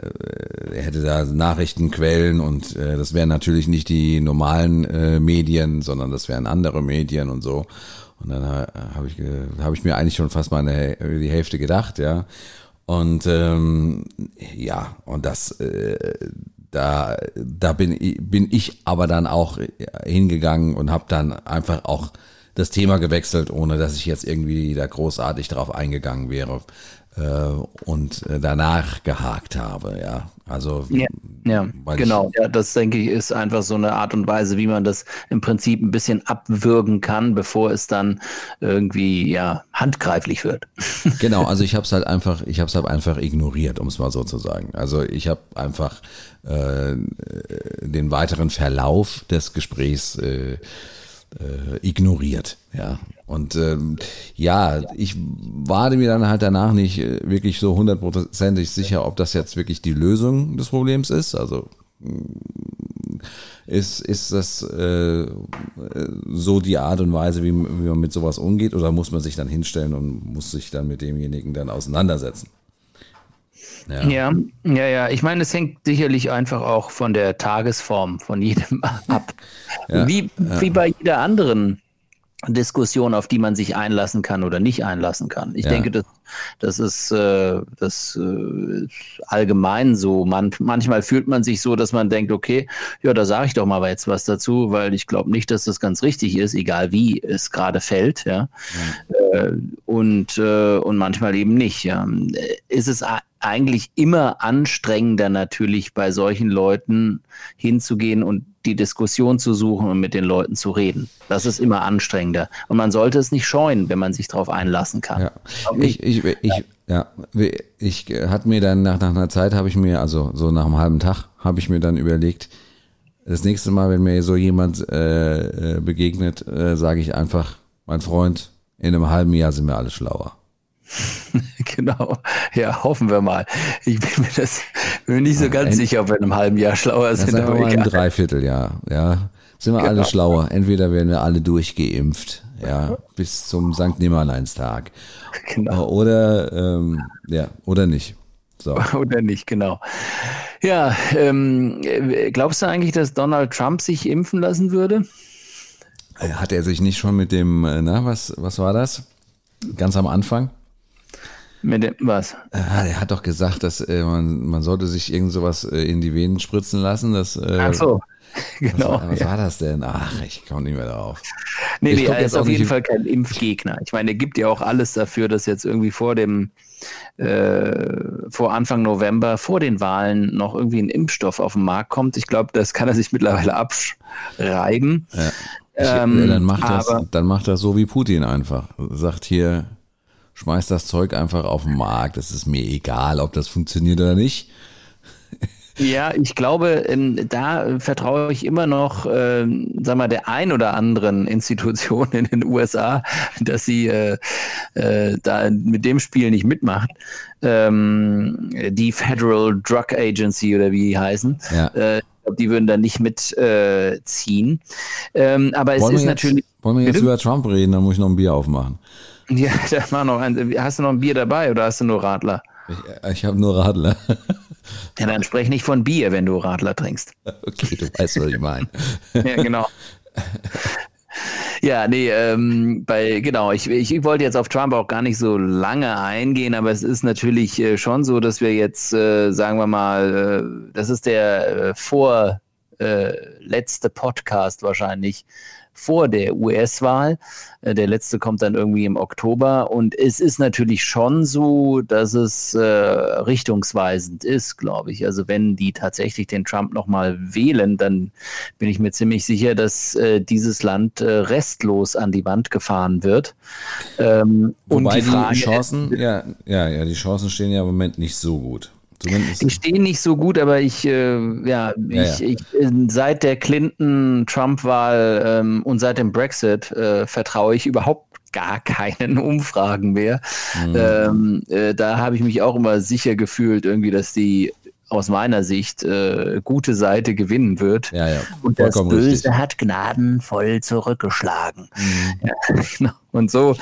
er hätte da Nachrichtenquellen und äh, das wären natürlich nicht die normalen äh, Medien, sondern das wären andere Medien und so. Und dann äh, habe ich, hab ich mir eigentlich schon fast mal eine, die Hälfte gedacht, ja. Und ähm, ja, und das, äh, da, da bin, bin ich aber dann auch hingegangen und habe dann einfach auch das Thema gewechselt, ohne dass ich jetzt irgendwie da großartig drauf eingegangen wäre. äh, und äh, danach gehakt habe, ja. Also ja, ja genau. ja, das denke ich ist einfach so eine Art und Weise, wie man das im Prinzip ein bisschen abwürgen kann, bevor es dann irgendwie ja handgreiflich wird. <laughs> Genau, also ich habe es halt einfach, ich habe es halt einfach ignoriert, um es mal so zu sagen. Also ich habe einfach äh, den weiteren Verlauf des Gesprächs äh, äh, ignoriert. Ja. Und ähm, ja, ich war mir dann halt danach nicht äh, wirklich so hundertprozentig sicher, ob das jetzt wirklich die Lösung des Problems ist. Also mm, ist, ist das äh, so die Art und Weise, wie, wie man mit sowas umgeht, oder muss man sich dann hinstellen und muss sich dann mit demjenigen dann auseinandersetzen? Ja. ja, ja, ja. Ich meine, es hängt sicherlich einfach auch von der Tagesform von jedem <laughs> ab. Ja, wie, ja. wie bei jeder anderen Diskussion, auf die man sich einlassen kann oder nicht einlassen kann. Ich denke, das, das ist äh, das äh, allgemein so. Man, manchmal fühlt man sich so, dass man denkt, okay, ja, da sage ich doch mal jetzt was dazu, weil ich glaube nicht, dass das ganz richtig ist, egal wie es gerade fällt, ja. Äh, und, und manchmal eben nicht. Ja. Ist es eigentlich immer anstrengender natürlich bei solchen Leuten hinzugehen und die Diskussion zu suchen und mit den Leuten zu reden. Das ist immer anstrengender. Und man sollte es nicht scheuen, wenn man sich darauf einlassen kann. Ja. Ich, ich, ich, ja, ich hatte mir dann nach, nach einer Zeit, habe ich mir, also so nach einem halben Tag, habe ich mir dann überlegt, das nächste Mal, wenn mir so jemand äh, äh begegnet, äh, sage ich einfach, mein Freund, in einem halben Jahr sind wir alle schlauer. <laughs> genau. Ja, hoffen wir mal. Ich bin mir das bin mir nicht so ganz Ent sicher, ob wir in einem halben Jahr schlauer sind. Sagen wir mal im Dreivierteljahr, ja. Sind wir genau. alle schlauer. Entweder werden wir alle durchgeimpft, ja, bis zum Sankt Nimmerleinstag. Genau. Oder, ähm, ja, oder nicht. So. <laughs> Oder nicht, genau. Ja, ähm, glaubst du eigentlich, dass Donald Trump sich impfen lassen würde? Hat er sich nicht schon mit dem, äh, na, was, was war das? Ganz am Anfang? Mit dem, was? Ah, er hat doch gesagt, dass äh, man, man sollte sich irgend sowas äh, in die Venen spritzen lassen. Dass, äh, Ach so. <laughs> Genau. Was, was ja. war das denn? Ach, ich komme nicht mehr drauf. Nee, nee, er ist auf jeden Fall kein Impfgegner. Ich meine, er gibt ja auch alles dafür, dass jetzt irgendwie vor dem, äh, vor Anfang November, vor den Wahlen noch irgendwie ein Impfstoff auf den Markt kommt. Ich glaube, das kann er sich <laughs> mittlerweile abschreiben. Ja. Ähm, dann, macht das, dann macht das so wie Putin einfach. Sagt hier, schmeißt das Zeug einfach auf den Markt. Es ist mir egal, ob das funktioniert oder nicht. Ja, ich glaube, ähm, da vertraue ich immer noch, äh, sag mal, der ein oder anderen Institution in den USA, dass sie äh, äh, da mit dem Spiel nicht mitmacht. Ähm, die Federal Drug Agency oder wie die heißen. Ja. Äh, die würden da nicht mitziehen. Äh, ähm, aber es wollen ist natürlich. wollen wir jetzt bitte? über Trump reden? Dann muss ich noch ein Bier aufmachen. Ja, <laughs> da mach noch ein, hast du noch ein Bier dabei oder hast du nur Radler? Ich, ich habe nur Radler. <laughs> Ja, dann sprech nicht von Bier, wenn du Radler trinkst. Okay, du weißt, was ich meine. <laughs> ja, genau. Ja, nee, ähm, bei, genau, ich, ich wollte jetzt auf Trump auch gar nicht so lange eingehen, aber es ist natürlich äh, schon so, dass wir jetzt, äh, sagen wir mal, äh, das ist der äh, vorletzte Podcast wahrscheinlich vor der US-Wahl. Äh, der letzte kommt dann irgendwie im Oktober. Und es ist natürlich schon so, dass es äh, richtungsweisend ist, glaube ich. Also wenn die tatsächlich den Trump nochmal wählen, dann bin ich mir ziemlich sicher, dass äh, dieses Land äh, restlos an die Wand gefahren wird. Ähm, Wobei und die, Frage, die Chancen, ja, ja, ja, die Chancen stehen ja im Moment nicht so gut. Zumindest. Die stehen nicht so gut, aber ich, äh, ja, ja, ich, ja. ich, seit der Clinton-Trump-Wahl ähm, und seit dem Brexit äh, vertraue ich überhaupt gar keinen <laughs> Umfragen mehr. Mhm. Ähm, äh, da habe ich mich auch immer sicher gefühlt, irgendwie, dass die aus meiner Sicht äh, gute Seite gewinnen wird. Ja, ja, und das Böse richtig. hat gnadenvoll zurückgeschlagen. Mhm. <laughs> Ja, genau. Und so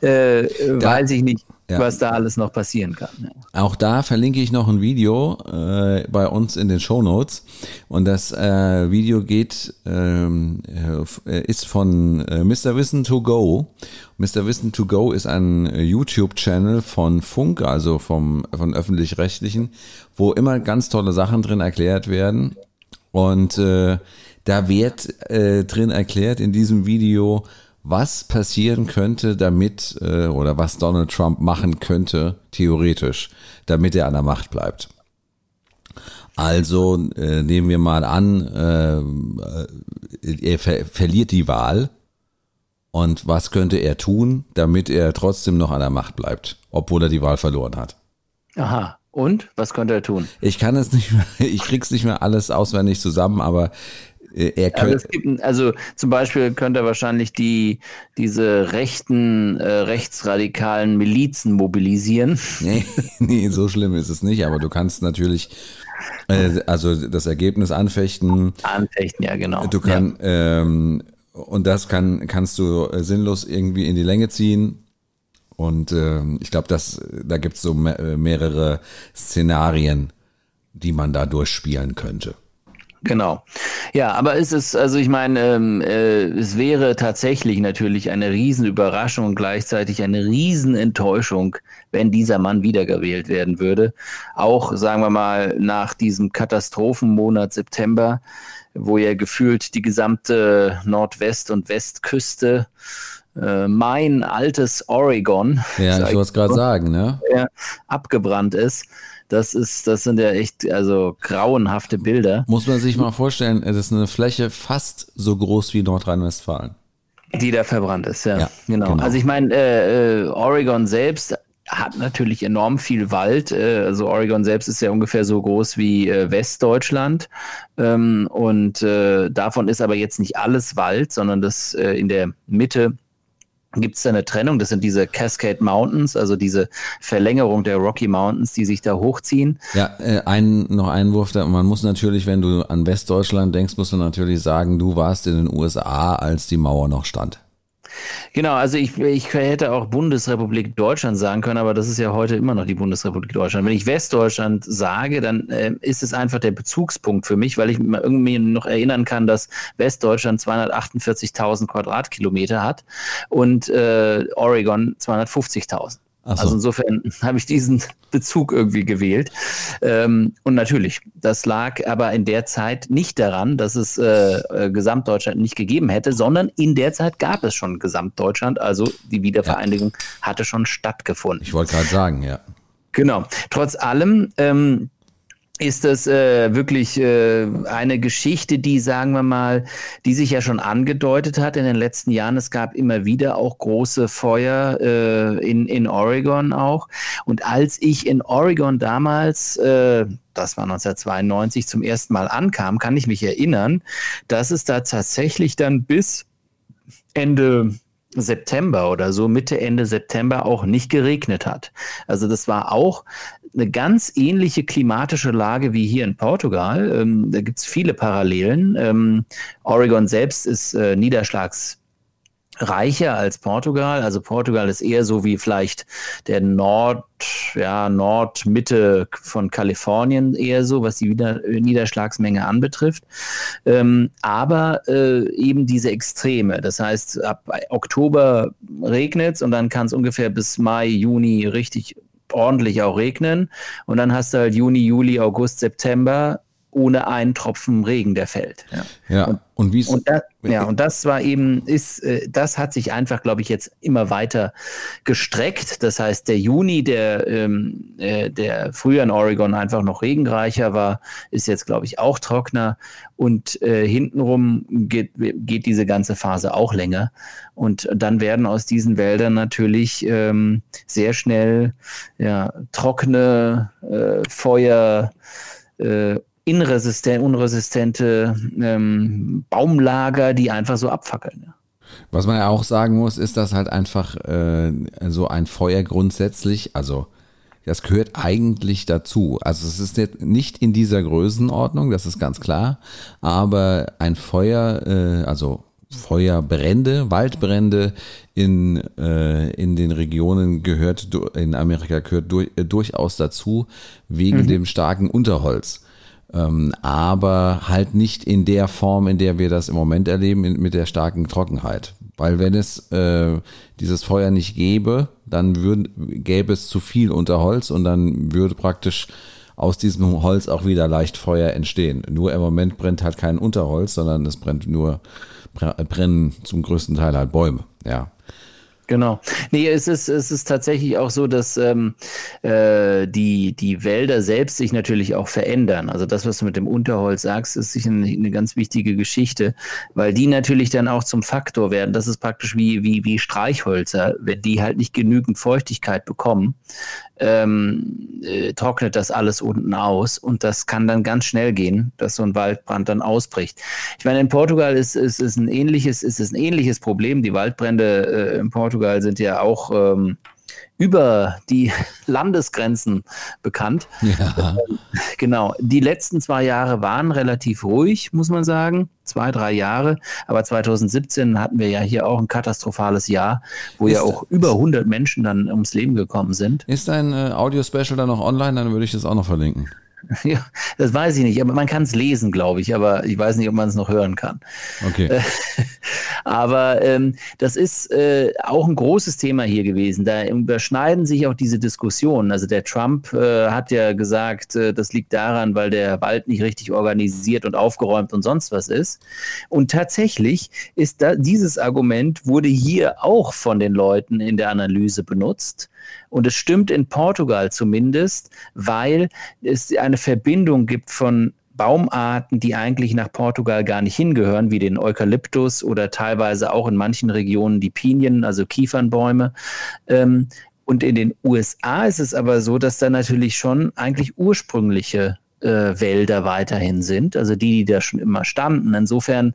äh, weiß ich nicht ja. was da alles noch passieren kann. Ja. Auch da verlinke ich noch ein Video äh, bei uns in den Show Notes und das äh, Video geht ähm, äh, ist von äh, Mr. Wissen to Go. Mr. Wissen to Go ist ein YouTube-Channel von Funk, also vom von öffentlich-rechtlichen, wo immer ganz tolle Sachen drin erklärt werden und äh, da wird äh, drin erklärt in diesem Video was passieren könnte, damit äh, oder was Donald Trump machen könnte, theoretisch, damit er an der Macht bleibt. Also äh, nehmen wir mal an, äh, er ver verliert die Wahl. Und was könnte er tun, damit er trotzdem noch an der Macht bleibt, obwohl er die Wahl verloren hat? Aha. Und was könnte er tun? Ich kann es nicht mehr, <laughs> ich krieg's nicht mehr alles auswendig zusammen, aber äh, er könnte. Also, gibt, also, zum Beispiel könnte er wahrscheinlich die, diese rechten, äh, rechtsradikalen Milizen mobilisieren. <laughs> Nee, nee, so schlimm ist es nicht, aber du kannst natürlich äh, also das Ergebnis anfechten. Anfechten, ja, genau. Du kannst, ja. ähm, und das kann, kannst du äh, sinnlos irgendwie in die Länge ziehen. Und äh, ich glaube, da gibt es so mehrere Szenarien, die man da durchspielen könnte. Genau. Ja, aber es ist, also ich meine, ähm, äh, es wäre tatsächlich natürlich eine Riesenüberraschung und gleichzeitig eine Riesenenttäuschung, wenn dieser Mann wiedergewählt werden würde. Auch, sagen wir mal, nach diesem Katastrophenmonat September, wo ja gefühlt die gesamte Nordwest- und Westküste äh, mein altes Oregon, ja, ich wollte es gerade sagen, ne? abgebrannt ist Das ist, das sind ja echt also grauenhafte Bilder. Muss man sich mal vorstellen, es ist eine Fläche fast so groß wie Nordrhein-Westfalen. Die da verbrannt ist, ja. ja genau. genau. Also ich meine, äh, äh, Oregon selbst hat natürlich enorm viel Wald. Äh, also Oregon selbst ist ja ungefähr so groß wie äh, Westdeutschland. Ähm, und äh, davon ist aber jetzt nicht alles Wald, sondern das in der Mitte gibt es da eine Trennung. Das sind diese Cascade Mountains, also diese Verlängerung der Rocky Mountains, die sich da hochziehen. Ja, äh, ein, noch ein Wurf. Da, man muss natürlich, wenn du an Westdeutschland denkst, musst du natürlich sagen, du warst in den USA, als die Mauer noch stand. Genau, also ich, ich hätte auch Bundesrepublik Deutschland sagen können, aber das ist ja heute immer noch die Bundesrepublik Deutschland. Wenn ich Westdeutschland sage, dann äh, ist es einfach der Bezugspunkt für mich, weil ich mir irgendwie noch erinnern kann, dass Westdeutschland 248.000 Quadratkilometer hat und äh, Oregon 250.000. So. Also insofern <laughs> habe ich diesen Bezug irgendwie gewählt. Ähm, und natürlich, das lag aber in der Zeit nicht daran, dass es äh, äh, Gesamtdeutschland nicht gegeben hätte, sondern in der Zeit gab es schon Gesamtdeutschland. Also die Wiedervereinigung ja. hatte schon stattgefunden. Ich wollte gerade sagen, ja. Genau. Trotz allem ähm, ist das äh, wirklich äh, eine Geschichte, die, sagen wir mal, die sich ja schon angedeutet hat in den letzten Jahren. Es gab immer wieder auch große Feuer äh, in, in Oregon auch. Und als ich in Oregon damals, äh, das war 1992, zum ersten Mal ankam, kann ich mich erinnern, dass es da tatsächlich dann bis Ende September oder so, Mitte, Ende September auch nicht geregnet hat. Also das war auch eine ganz ähnliche klimatische Lage wie hier in Portugal. Ähm, da gibt es viele Parallelen. Ähm, Oregon selbst ist äh, Niederschlags reicher als Portugal. Also Portugal ist eher so wie vielleicht der Nord, ja, Nordmitte von Kalifornien eher so, was die Niederschlagsmenge anbetrifft. Ähm, aber äh, eben diese Extreme. Das heißt, ab Oktober regnet es und dann kann es ungefähr bis Mai, Juni richtig ordentlich auch regnen. Und dann hast du halt Juni, Juli, August, September ohne einen Tropfen Regen, der fällt. Ja, ja. und, und wie und das, ja, und das war eben, ist, äh, das hat sich einfach, glaube ich, jetzt immer weiter gestreckt. Das heißt, der Juni, der, ähm, äh, der früher in Oregon einfach noch regenreicher war, ist jetzt, glaube ich, auch trockener. Und äh, hintenrum geht, geht diese ganze Phase auch länger. Und dann werden aus diesen Wäldern natürlich ähm, sehr schnell ja, trockene äh, Feuer, äh, inresistent, unresistente ähm, Baumlager, die einfach so abfackeln. Ja. Was man ja auch sagen muss, ist, dass halt einfach äh, so ein Feuer grundsätzlich, also das gehört eigentlich dazu. Also es ist jetzt nicht in dieser Größenordnung, das ist ganz klar, aber ein Feuer, äh, also Feuerbrände, Waldbrände in, äh, in den Regionen gehört, in Amerika gehört durch, äh, durchaus dazu, wegen mhm. dem starken Unterholz. Ähm, aber halt nicht in der Form, in der wir das im Moment erleben, mit der starken Trockenheit. Weil wenn es äh, dieses Feuer nicht gäbe, dann würd, gäbe es zu viel Unterholz und dann würde praktisch aus diesem Holz auch wieder leicht Feuer entstehen. Nur im Moment brennt halt kein Unterholz, sondern es brennt nur, brennen zum größten Teil halt Bäume. Ja. Genau. Nee, es ist, es ist tatsächlich auch so, dass ähm, äh, die, die Wälder selbst sich natürlich auch verändern. Also das, was du mit dem Unterholz sagst, ist sicher eine, eine ganz wichtige Geschichte, weil die natürlich dann auch zum Faktor werden. Das ist praktisch wie, wie, wie Streichhölzer, wenn die halt nicht genügend Feuchtigkeit bekommen, ähm, äh, trocknet das alles unten aus und das kann dann ganz schnell gehen, dass so ein Waldbrand dann ausbricht. Ich meine, in Portugal ist, ist, ein, ähnliches, ist es ein ähnliches Problem. Die Waldbrände äh, in Portugal sind ja auch ähm, über die <laughs> Landesgrenzen bekannt. Ja. Ähm, genau. Die letzten zwei Jahre waren relativ ruhig, muss man sagen. Zwei, drei Jahre. Aber 2017 hatten wir ja hier auch ein katastrophales Jahr, wo ist ja auch über 100 Menschen dann ums Leben gekommen sind. Ist dein äh, Audio-Special dann noch online? Dann würde ich das auch noch verlinken. <laughs> Ja, das weiß ich nicht, aber man kann es lesen, glaube ich, aber ich weiß nicht, ob man es noch hören kann. Okay. Aber ähm, das ist äh, auch ein großes Thema hier gewesen. Da überschneiden sich auch diese Diskussionen. Also der Trump äh, hat ja gesagt, äh, das liegt daran, weil der Wald nicht richtig organisiert und aufgeräumt und sonst was ist. Und tatsächlich ist da dieses Argument wurde hier auch von den Leuten in der Analyse benutzt. Und es stimmt in Portugal zumindest, weil es eine Verbindung gibt von Baumarten, die eigentlich nach Portugal gar nicht hingehören, wie den Eukalyptus oder teilweise auch in manchen Regionen die Pinien, also Kiefernbäume. Ähm, und in den USA ist es aber so, dass da natürlich schon eigentlich ursprüngliche äh, Wälder weiterhin sind, also die, die da schon immer standen. Insofern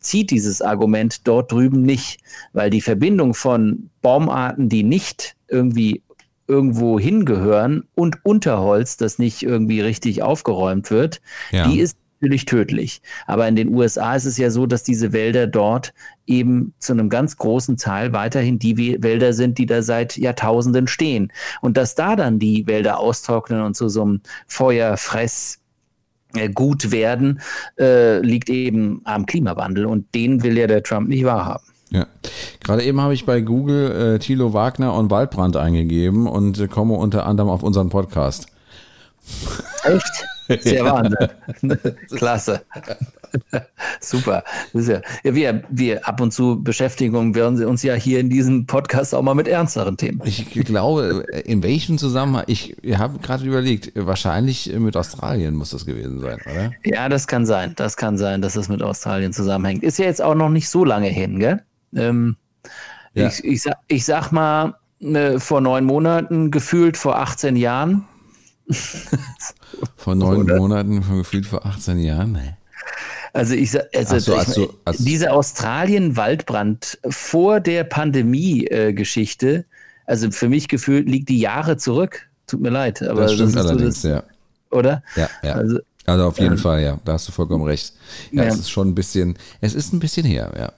zieht dieses Argument dort drüben nicht, weil die Verbindung von Baumarten, die nicht irgendwie irgendwo hingehören und Unterholz, das nicht irgendwie richtig aufgeräumt wird, ja. die ist natürlich tödlich. Aber in den USA ist es ja so, dass diese Wälder dort eben zu einem ganz großen Teil weiterhin die Wälder sind, die da seit Jahrtausenden stehen. Und dass da dann die Wälder austrocknen und zu so einem Feuerfress äh, gut werden, äh, liegt eben am Klimawandel. Und den will ja der Trump nicht wahrhaben. Ja, gerade eben habe ich bei Google äh, Thilo Wagner und Waldbrand eingegeben und äh, komme unter anderem auf unseren Podcast. Echt? Sehr <laughs> ja. Wahnsinn. Klasse. Super. Ja, ja, wir, wir ab und zu beschäftigen wir uns ja hier in diesem Podcast auch mal mit ernsteren Themen. Ich glaube, in welchem Zusammenhang, ich habe gerade überlegt, wahrscheinlich mit Australien muss das gewesen sein, oder? Ja, das kann sein. Das kann sein, dass es mit Australien zusammenhängt. Ist ja jetzt auch noch nicht so lange hin, gell? Ähm, ja. ich, ich, sag, ich sag mal, äh, vor neun Monaten, gefühlt vor 18 Jahren. <laughs> vor neun Oder? Monaten, gefühlt vor 18 Jahren? Nee. Also ich also, so, also, also, diese Australien-Waldbrand vor der Pandemie-Geschichte, also für mich gefühlt liegt die Jahre zurück. Tut mir leid, aber das stimmt das allerdings, das, ja. Oder? Ja, ja. Also, also auf jeden ähm, Fall, ja. Da hast du vollkommen recht. Ja, ja, es ist schon ein bisschen, es ist ein bisschen her, ja.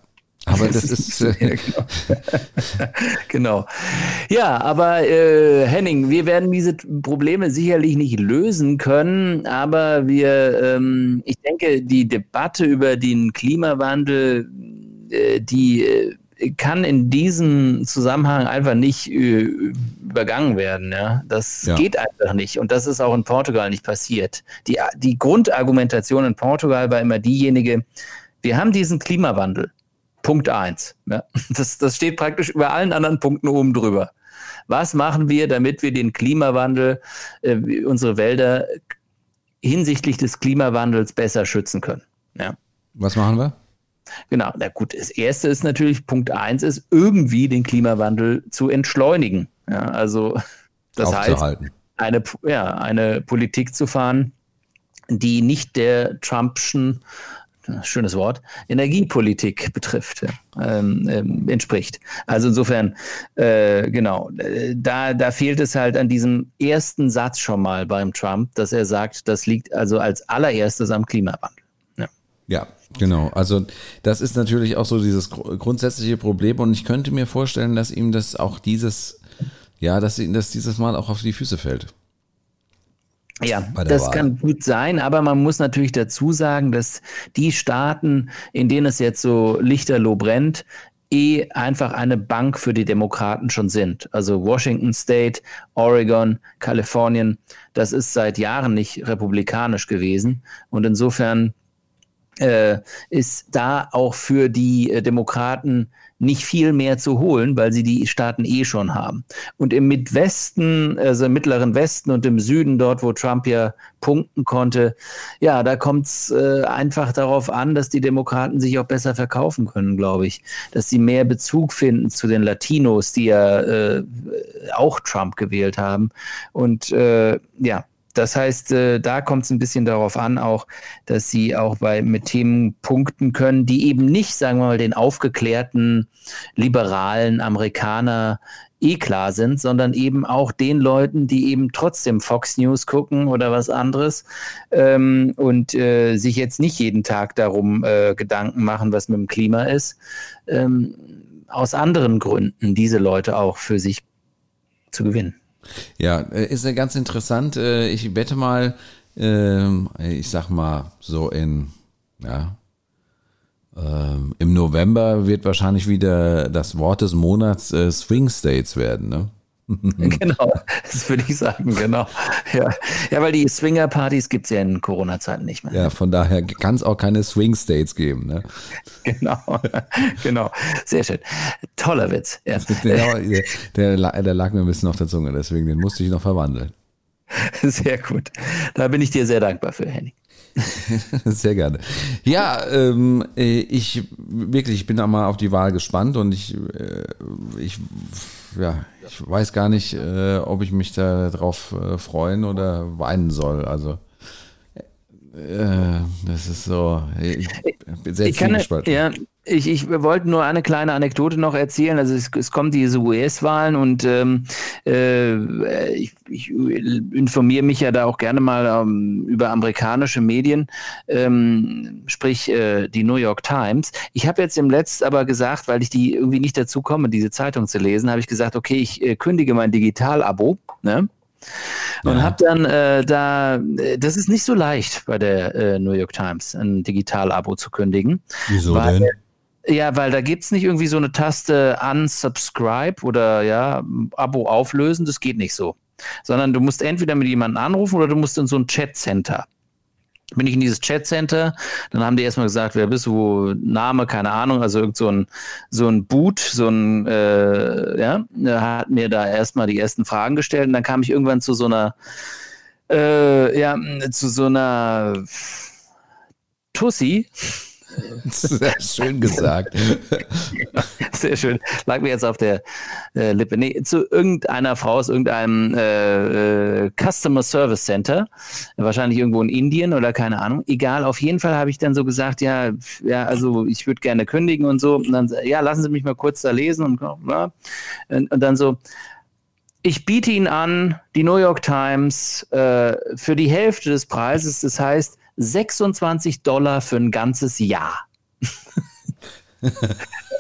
Aber <laughs> das ist. Äh genau. <laughs> genau. Ja, aber äh, Henning, wir werden diese Probleme sicherlich nicht lösen können, aber wir, ähm, ich denke, die Debatte über den Klimawandel, äh, die äh, kann in diesem Zusammenhang einfach nicht äh, übergangen werden. Ja? Das ja. geht einfach nicht. Und das ist auch in Portugal nicht passiert. Die, die Grundargumentation in Portugal war immer diejenige, wir haben diesen Klimawandel. Punkt 1. Ja. Das, das steht praktisch über allen anderen Punkten oben drüber. Was machen wir, damit wir den Klimawandel, äh, unsere Wälder hinsichtlich des Klimawandels besser schützen können? Ja. Was machen wir? Genau, na gut, das erste ist natürlich, Punkt 1 ist, irgendwie den Klimawandel zu entschleunigen. Ja, also das heißt, eine, ja, eine Politik zu fahren, die nicht der Trumpschen schönes Wort, Energiepolitik betrifft, ähm, ähm, entspricht. Also insofern, äh, genau, da, da fehlt es halt an diesem ersten Satz schon mal beim Trump, dass er sagt, das liegt also als allererstes am Klimawandel. Ja. ja. Genau, also das ist natürlich auch so dieses grundsätzliche Problem und ich könnte mir vorstellen, dass ihm das auch dieses, ja, dass ihm das dieses Mal auch auf die Füße fällt. Ja, das Wahl. kann gut sein, aber man muss natürlich dazu sagen, dass die Staaten, in denen es jetzt so lichterloh brennt, eh einfach eine Bank für die Demokraten schon sind. Also Washington State, Oregon, Kalifornien, das ist seit Jahren nicht republikanisch gewesen. Und insofern äh, ist da auch für die äh, Demokraten nicht viel mehr zu holen, weil sie die Staaten eh schon haben. Und im Midwesten, also im mittleren Westen und im Süden, dort, wo Trump ja punkten konnte, ja, da kommt es äh, einfach darauf an, dass die Demokraten sich auch besser verkaufen können, glaube ich. Dass sie mehr Bezug finden zu den Latinos, die ja äh, auch Trump gewählt haben. Und äh, ja, das heißt, äh, da kommt es ein bisschen darauf an, auch, dass sie auch bei, mit Themen punkten können, die eben nicht, sagen wir mal, den aufgeklärten liberalen Amerikaner eh klar sind, sondern eben auch den Leuten, die eben trotzdem Fox News gucken oder was anderes ähm, und äh, sich jetzt nicht jeden Tag darum äh, Gedanken machen, was mit dem Klima ist, ähm, aus anderen Gründen diese Leute auch für sich zu gewinnen. Ja, äh, ist ja ganz interessant. Äh, ich wette mal, ähm, ich sag mal so in, ja, ähm, im November wird wahrscheinlich wieder das Wort des Monats äh, Swing States werden, ne? <laughs> <laughs> genau, das würde ich sagen, genau. Ja, ja weil die Swinger-Partys gibt es ja in Corona-Zeiten nicht mehr. Ja, von daher kann es auch keine Swing States geben. Ne? <laughs> Genau, genau. Sehr schön. Toller Witz. Ja. Der, der, der lag mir ein bisschen auf der Zunge, deswegen den musste ich noch verwandeln. Sehr gut. Da bin ich dir sehr dankbar für, Henning. Sehr gerne. Ja, ähm, äh, ich wirklich, ich bin da mal auf die Wahl gespannt und ich, äh, ich, ja, ich weiß gar nicht, äh, ob ich mich da drauf äh, freuen oder weinen soll. Also äh, das ist so. Ich bin sehr ich kann, ja, ich, ich wollte nur eine kleine Anekdote noch erzählen. Also es, es kommen diese US-Wahlen und ähm, äh, ich, ich, informiere mich ja da auch gerne mal ähm, über amerikanische Medien, ähm, sprich äh, die New York Times. Ich habe jetzt im Letzten aber gesagt, weil ich die irgendwie nicht dazu komme, diese Zeitung zu lesen, habe ich gesagt, okay, ich äh, kündige mein Digital-Abo. Ne? Und ja. habe dann äh, da, das ist nicht so leicht bei der äh, New York Times, ein Digital-Abo zu kündigen. Wieso denn? Ja, weil da gibt es nicht irgendwie so eine Taste unsubscribe oder ja, Abo auflösen, das geht nicht so. Sondern du musst entweder mit jemandem anrufen oder du musst in so ein Chat-Center. Bin ich in dieses Chat-Center, dann haben die erstmal gesagt, wer bist du, Name, keine Ahnung, also irgend so ein, so ein Boot, so ein, äh, ja, hat mir da erstmal die ersten Fragen gestellt und dann kam ich irgendwann zu so einer, äh, ja, zu so einer Tussi, sehr schön gesagt. <laughs> Sehr schön. Lag mir jetzt auf der äh, Lippe. Nee, zu irgendeiner Frau aus irgendeinem äh, äh, Customer Service Center, wahrscheinlich irgendwo in Indien oder keine Ahnung. Egal, auf jeden Fall habe ich dann so gesagt, ja, ja, also ich würde gerne kündigen und so. Und dann, ja, lassen Sie mich mal kurz da lesen und, ja. und, und dann so, ich biete Ihnen an, die New York Times äh, für die Hälfte des Preises, das heißt 26 Dollar für ein ganzes Jahr. <laughs>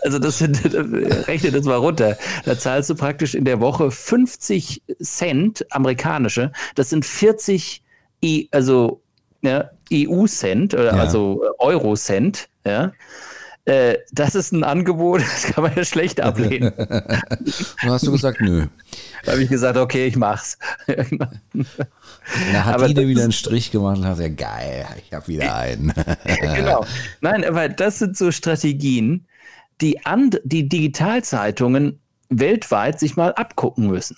also das sind, rechne das mal runter. Da zahlst du praktisch in der Woche 50 Cent amerikanische. Das sind 40 e, also ja, EU-Cent oder ja. also Euro-Cent. Ja. Äh, das ist ein Angebot, <laughs> das kann man ja schlecht ablehnen. <laughs> Dann hast du gesagt, nö. Da habe ich gesagt, okay, ich mach's. Da hat aber Ine wieder einen Strich gemacht und hat gesagt, geil, ich habe wieder einen. <laughs> genau. Nein, aber das sind so Strategien, die, and, die Digitalzeitungen weltweit sich mal abgucken müssen.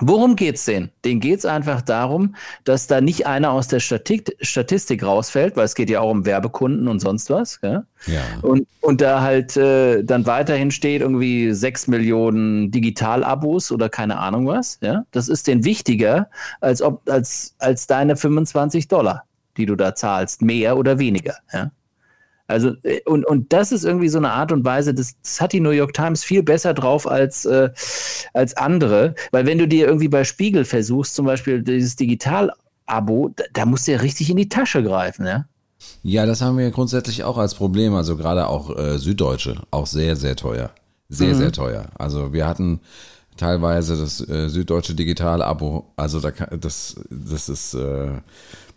Worum geht's denen? Denen geht's einfach darum, dass da nicht einer aus der Statik, Statistik rausfällt, weil es geht ja auch um Werbekunden und sonst was. Ja? ja. Und, und da halt äh, dann weiterhin steht irgendwie sechs Millionen Digital-Abos oder keine Ahnung was. Ja? Das ist denen wichtiger als, ob, als, als deine 25 Dollar, die du da zahlst, mehr oder weniger. Ja? Also, äh, und, und das ist irgendwie so eine Art und Weise, das, das hat die New York Times viel besser drauf als, äh, als andere. Weil wenn du dir irgendwie bei Spiegel versuchst, zum Beispiel dieses Digital-Abo, da, da musst du ja richtig in die Tasche greifen, ja. Ja, das haben wir grundsätzlich auch als Problem. Also gerade auch äh, Süddeutsche, auch sehr, sehr teuer. Sehr, mhm. sehr teuer. Also wir hatten teilweise das äh, Süddeutsche Digital-Abo. Also da kann, das, das ist äh,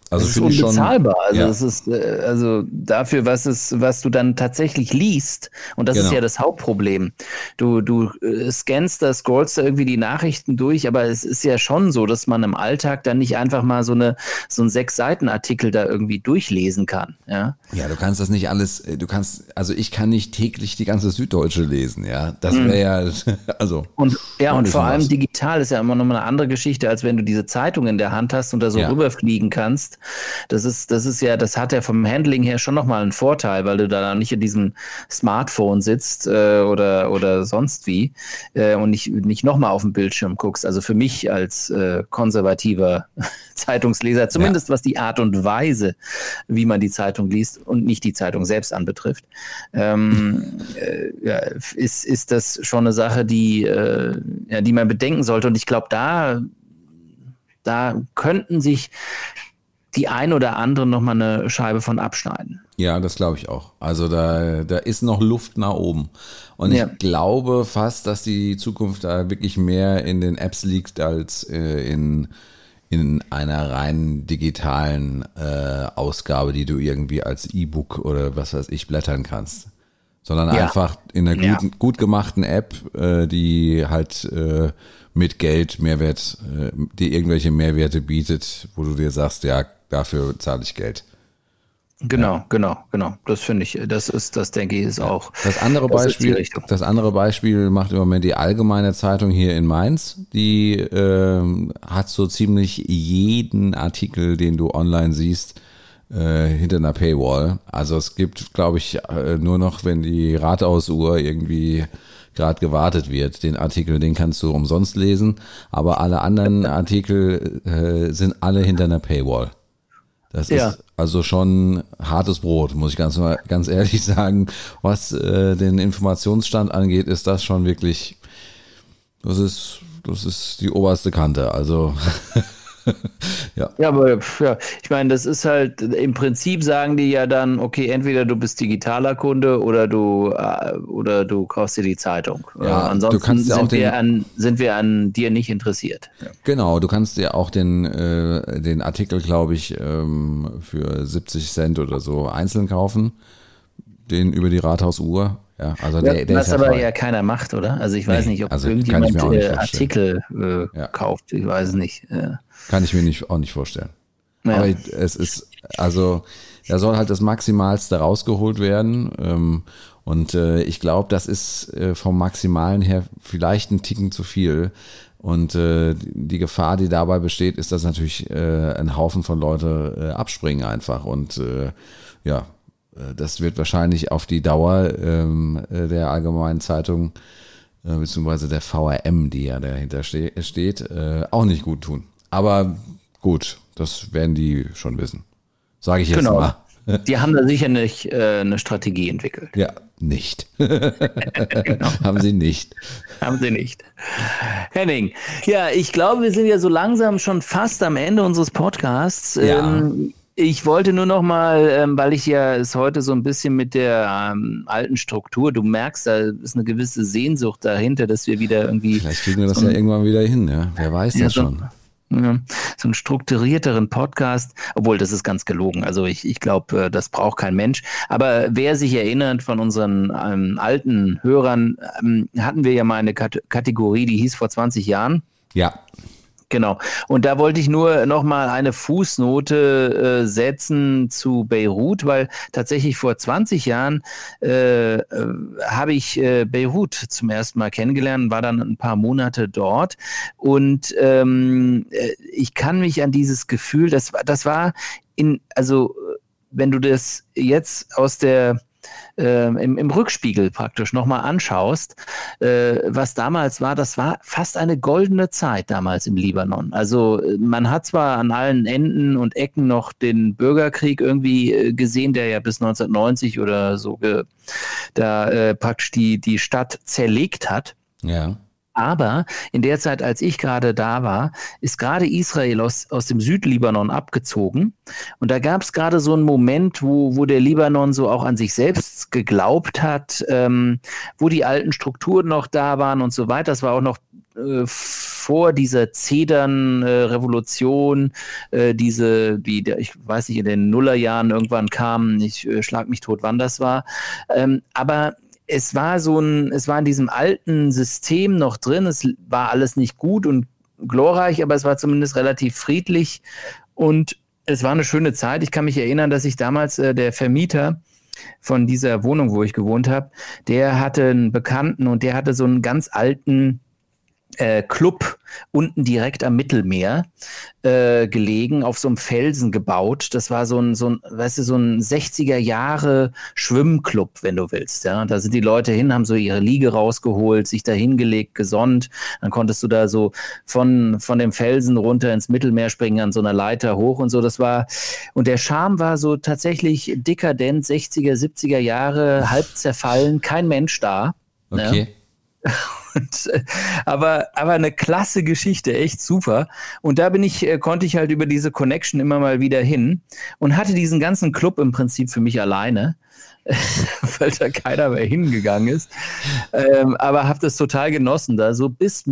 also das ist unbezahlbar. Schon, also ja. das ist äh, also dafür, was es, was du dann tatsächlich liest, und das genau. ist ja das Hauptproblem. Du, du äh, scannst da, scrollst da irgendwie die Nachrichten durch, aber es ist ja schon so, dass man im Alltag dann nicht einfach mal so eine so ein sechs Seiten Artikel da irgendwie durchlesen kann. Ja, ja, du kannst das nicht alles. Äh, du kannst, also ich kann nicht täglich die ganze Süddeutsche lesen. Ja, das wäre mhm. ja <laughs> also. Und ja und vor allem was. digital ist ja immer noch mal eine andere Geschichte, als wenn du diese Zeitung in der Hand hast und da so ja. rüberfliegen kannst. Das ist, das ist ja, das hat ja vom Handling her schon nochmal einen Vorteil, weil du da nicht in diesem Smartphone sitzt äh, oder, oder sonst wie äh, und nicht, nicht nochmal auf dem Bildschirm guckst. Also für mich als äh, konservativer <laughs> Zeitungsleser, zumindest ja. was die Art und Weise, wie man die Zeitung liest und nicht die Zeitung selbst anbetrifft, ähm, <laughs> äh, ja, ist, ist das schon eine Sache, die, äh, ja, die man bedenken sollte. Und ich glaube, da da könnten sich die ein oder andere nochmal eine Scheibe von abschneiden. Ja, das glaube ich auch. Also da, da ist noch Luft nach oben. Und ja. ich glaube fast, dass die Zukunft da wirklich mehr in den Apps liegt als äh, in, in einer rein digitalen äh, Ausgabe, die du irgendwie als E-Book oder was weiß ich blättern kannst. sondern ja. einfach in einer guten, ja. gut gemachten App, äh, die halt äh, mit Geld Mehrwert, äh, die irgendwelche Mehrwerte bietet, wo du dir sagst, ja, dafür zahle ich Geld. Genau, ja. genau, genau. Das finde ich, das ist, das denke ich, ist auch. Das andere das Beispiel, das andere Beispiel macht im Moment die Allgemeine Zeitung hier in Mainz. Die äh, hat so ziemlich jeden Artikel, den du online siehst, äh, hinter einer Paywall. Also es gibt, glaube ich, äh, nur noch, wenn die Rathausuhr irgendwie gerade gewartet wird. Den Artikel, den kannst du umsonst lesen, aber alle anderen Artikel äh, sind alle hinter einer Paywall. Das ja. ist also schon hartes Brot, muss ich ganz, ganz ehrlich <laughs> sagen. Was äh, den Informationsstand angeht, ist das schon wirklich, das ist, das ist die oberste Kante. Also <laughs> <laughs> ja. ja, aber ja, ich meine, das ist halt, im Prinzip sagen die ja dann, okay, entweder du bist digitaler Kunde oder du äh, oder du kaufst dir die Zeitung. Ja, äh, ansonsten ja sind, wir an, sind wir an dir nicht interessiert. Ja. Genau, du kannst dir auch den, äh, den Artikel, glaube ich, ähm, für 70 Cent oder so einzeln kaufen. Den über die Rathausuhr. Ja, also der, der was ist aber ja keiner macht, oder? Also ich weiß nee, nicht, ob also irgendjemand äh, Artikel äh, ja. kauft. Ich weiß nicht. Äh. Kann ich mir nicht, auch nicht vorstellen. Ja. Aber es ist, also da soll halt das Maximalste rausgeholt werden. Ähm, und äh, ich glaube, das ist äh, vom Maximalen her vielleicht ein Ticken zu viel. Und äh, die Gefahr, die dabei besteht, ist, dass natürlich äh, ein Haufen von Leute äh, abspringen einfach. Und äh, ja, das wird wahrscheinlich auf die Dauer ähm, äh, der Allgemeinen Zeitung äh, beziehungsweise der VRM, die ja dahinter ste steht, äh, auch nicht gut tun. Aber gut, das werden die schon wissen. Sage ich jetzt genau. mal. <laughs> Die haben da sicher nicht äh, eine Strategie entwickelt. Ja, nicht. <laughs> genau. Haben sie nicht. Haben sie nicht. Henning, ja, ich glaube, wir sind ja so langsam schon fast am Ende unseres Podcasts. Ja. Ähm, ich wollte nur noch mal, ähm, weil ich ja es heute so ein bisschen mit der ähm, alten Struktur, du merkst, da ist eine gewisse Sehnsucht dahinter, dass wir wieder irgendwie. Vielleicht kriegen wir das so ja irgendwann wieder hin, ja. Wer weiß ja, das so, schon. Ja, so einen strukturierteren Podcast, obwohl das ist ganz gelogen. Also ich, ich glaube, äh, das braucht kein Mensch. Aber wer sich erinnert von unseren ähm, alten Hörern, ähm, hatten wir ja mal eine Kat Kategorie, die hieß vor 20 Jahren. Ja. Genau. Und da wollte ich nur noch mal eine Fußnote äh, setzen zu Beirut, weil tatsächlich vor 20 Jahren äh, äh, habe ich äh, Beirut zum ersten Mal kennengelernt, war dann ein paar Monate dort und ähm, äh, ich kann mich an dieses Gefühl, das, das war in, also wenn du das jetzt aus der äh, im, im, Rückspiegel praktisch nochmal anschaust, äh, was damals war, das war fast eine goldene Zeit damals im Libanon. Also äh, man hat zwar an allen Enden und Ecken noch den Bürgerkrieg irgendwie äh, gesehen, der ja bis 1990 oder so da äh, praktisch die, die Stadt zerlegt hat. Ja. Aber in der Zeit, als ich gerade da war, ist gerade Israel aus, aus dem Südlibanon abgezogen. Und da gab es gerade so einen Moment, wo, wo der Libanon so auch an sich selbst geglaubt hat, ähm, wo die alten Strukturen noch da waren und so weiter. Das war auch noch äh, vor dieser Zedern-Revolution, äh, diese, die, ich weiß nicht, in den Nullerjahren irgendwann kam, ich äh, schlag mich tot, wann das war. Ähm, aber es war so ein, es war in diesem alten System noch drin. Es war alles nicht gut und glorreich, aber es war zumindest relativ friedlich und es war eine schöne Zeit. Ich kann mich erinnern, dass ich damals äh, der Vermieter von dieser Wohnung, wo ich gewohnt habe, der hatte einen Bekannten und der hatte so einen ganz alten äh, Club unten direkt am Mittelmeer äh, gelegen, auf so einem Felsen gebaut. Das war so ein, so ein, weißt du, so ein 60er Jahre Schwimmclub, wenn du willst. Ja, da sind die Leute hin, haben so ihre Liege rausgeholt, sich da hingelegt, gesonnt. Dann konntest du da so von, von dem Felsen runter ins Mittelmeer springen, an so einer Leiter hoch und so. Das war, und der Charme war so tatsächlich dekadent, 60er, 70er Jahre, halb zerfallen, kein Mensch da. Okay. Ja. <laughs> Und, äh, aber, aber eine klasse Geschichte, echt super. Und da bin ich, äh, konnte ich halt über diese Connection immer mal wieder hin und hatte diesen ganzen Club im Prinzip für mich alleine. <laughs> weil da keiner mehr hingegangen ist. Ähm, aber habe das total genossen, da so bis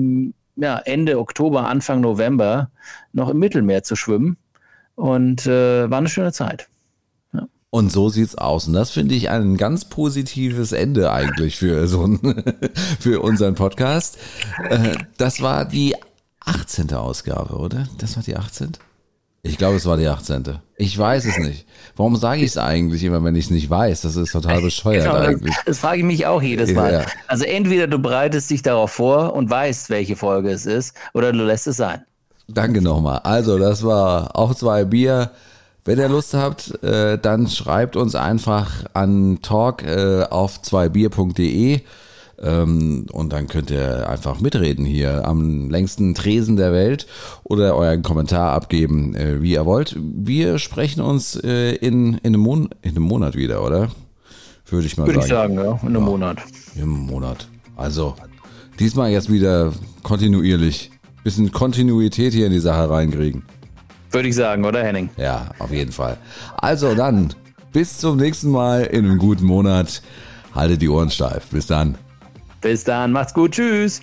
ja, Ende Oktober, Anfang November noch im Mittelmeer zu schwimmen. Und äh, war eine schöne Zeit. Und so sieht's aus. Und das finde ich ein ganz positives Ende eigentlich für so ein, <laughs> für unseren Podcast. Äh, Das war die 18. Ausgabe, oder? Das war die 18. Ich glaube, es war die 18. Ich weiß es nicht. Warum sage ich es eigentlich immer, wenn ich es nicht weiß? Das ist total bescheuert Genau, das, eigentlich. das frage ich mich auch jedes Mal. Ja. Also entweder du bereitest dich darauf vor und weißt, welche Folge es ist, oder du lässt es sein. Danke nochmal. Also, das war auch zwei Bier. Wenn ihr Lust habt, äh, dann schreibt uns einfach an talk äh, auf zweibier.de ähm, und dann könnt ihr einfach mitreden hier am längsten Tresen der Welt oder euren Kommentar abgeben, äh, wie ihr wollt. Wir sprechen uns äh, in, in, einem Mon in einem Monat wieder, oder? Würde ich mal Würde ich sagen. sagen, ja, in einem Monat. Im Monat. Also, diesmal jetzt wieder kontinuierlich. Bisschen Kontinuität hier in die Sache reinkriegen. Würde ich sagen, oder Henning? Ja, auf jeden Fall. Also dann, bis zum nächsten Mal in einem guten Monat. Haltet die Ohren steif. Bis dann. Bis dann, macht's gut, tschüss.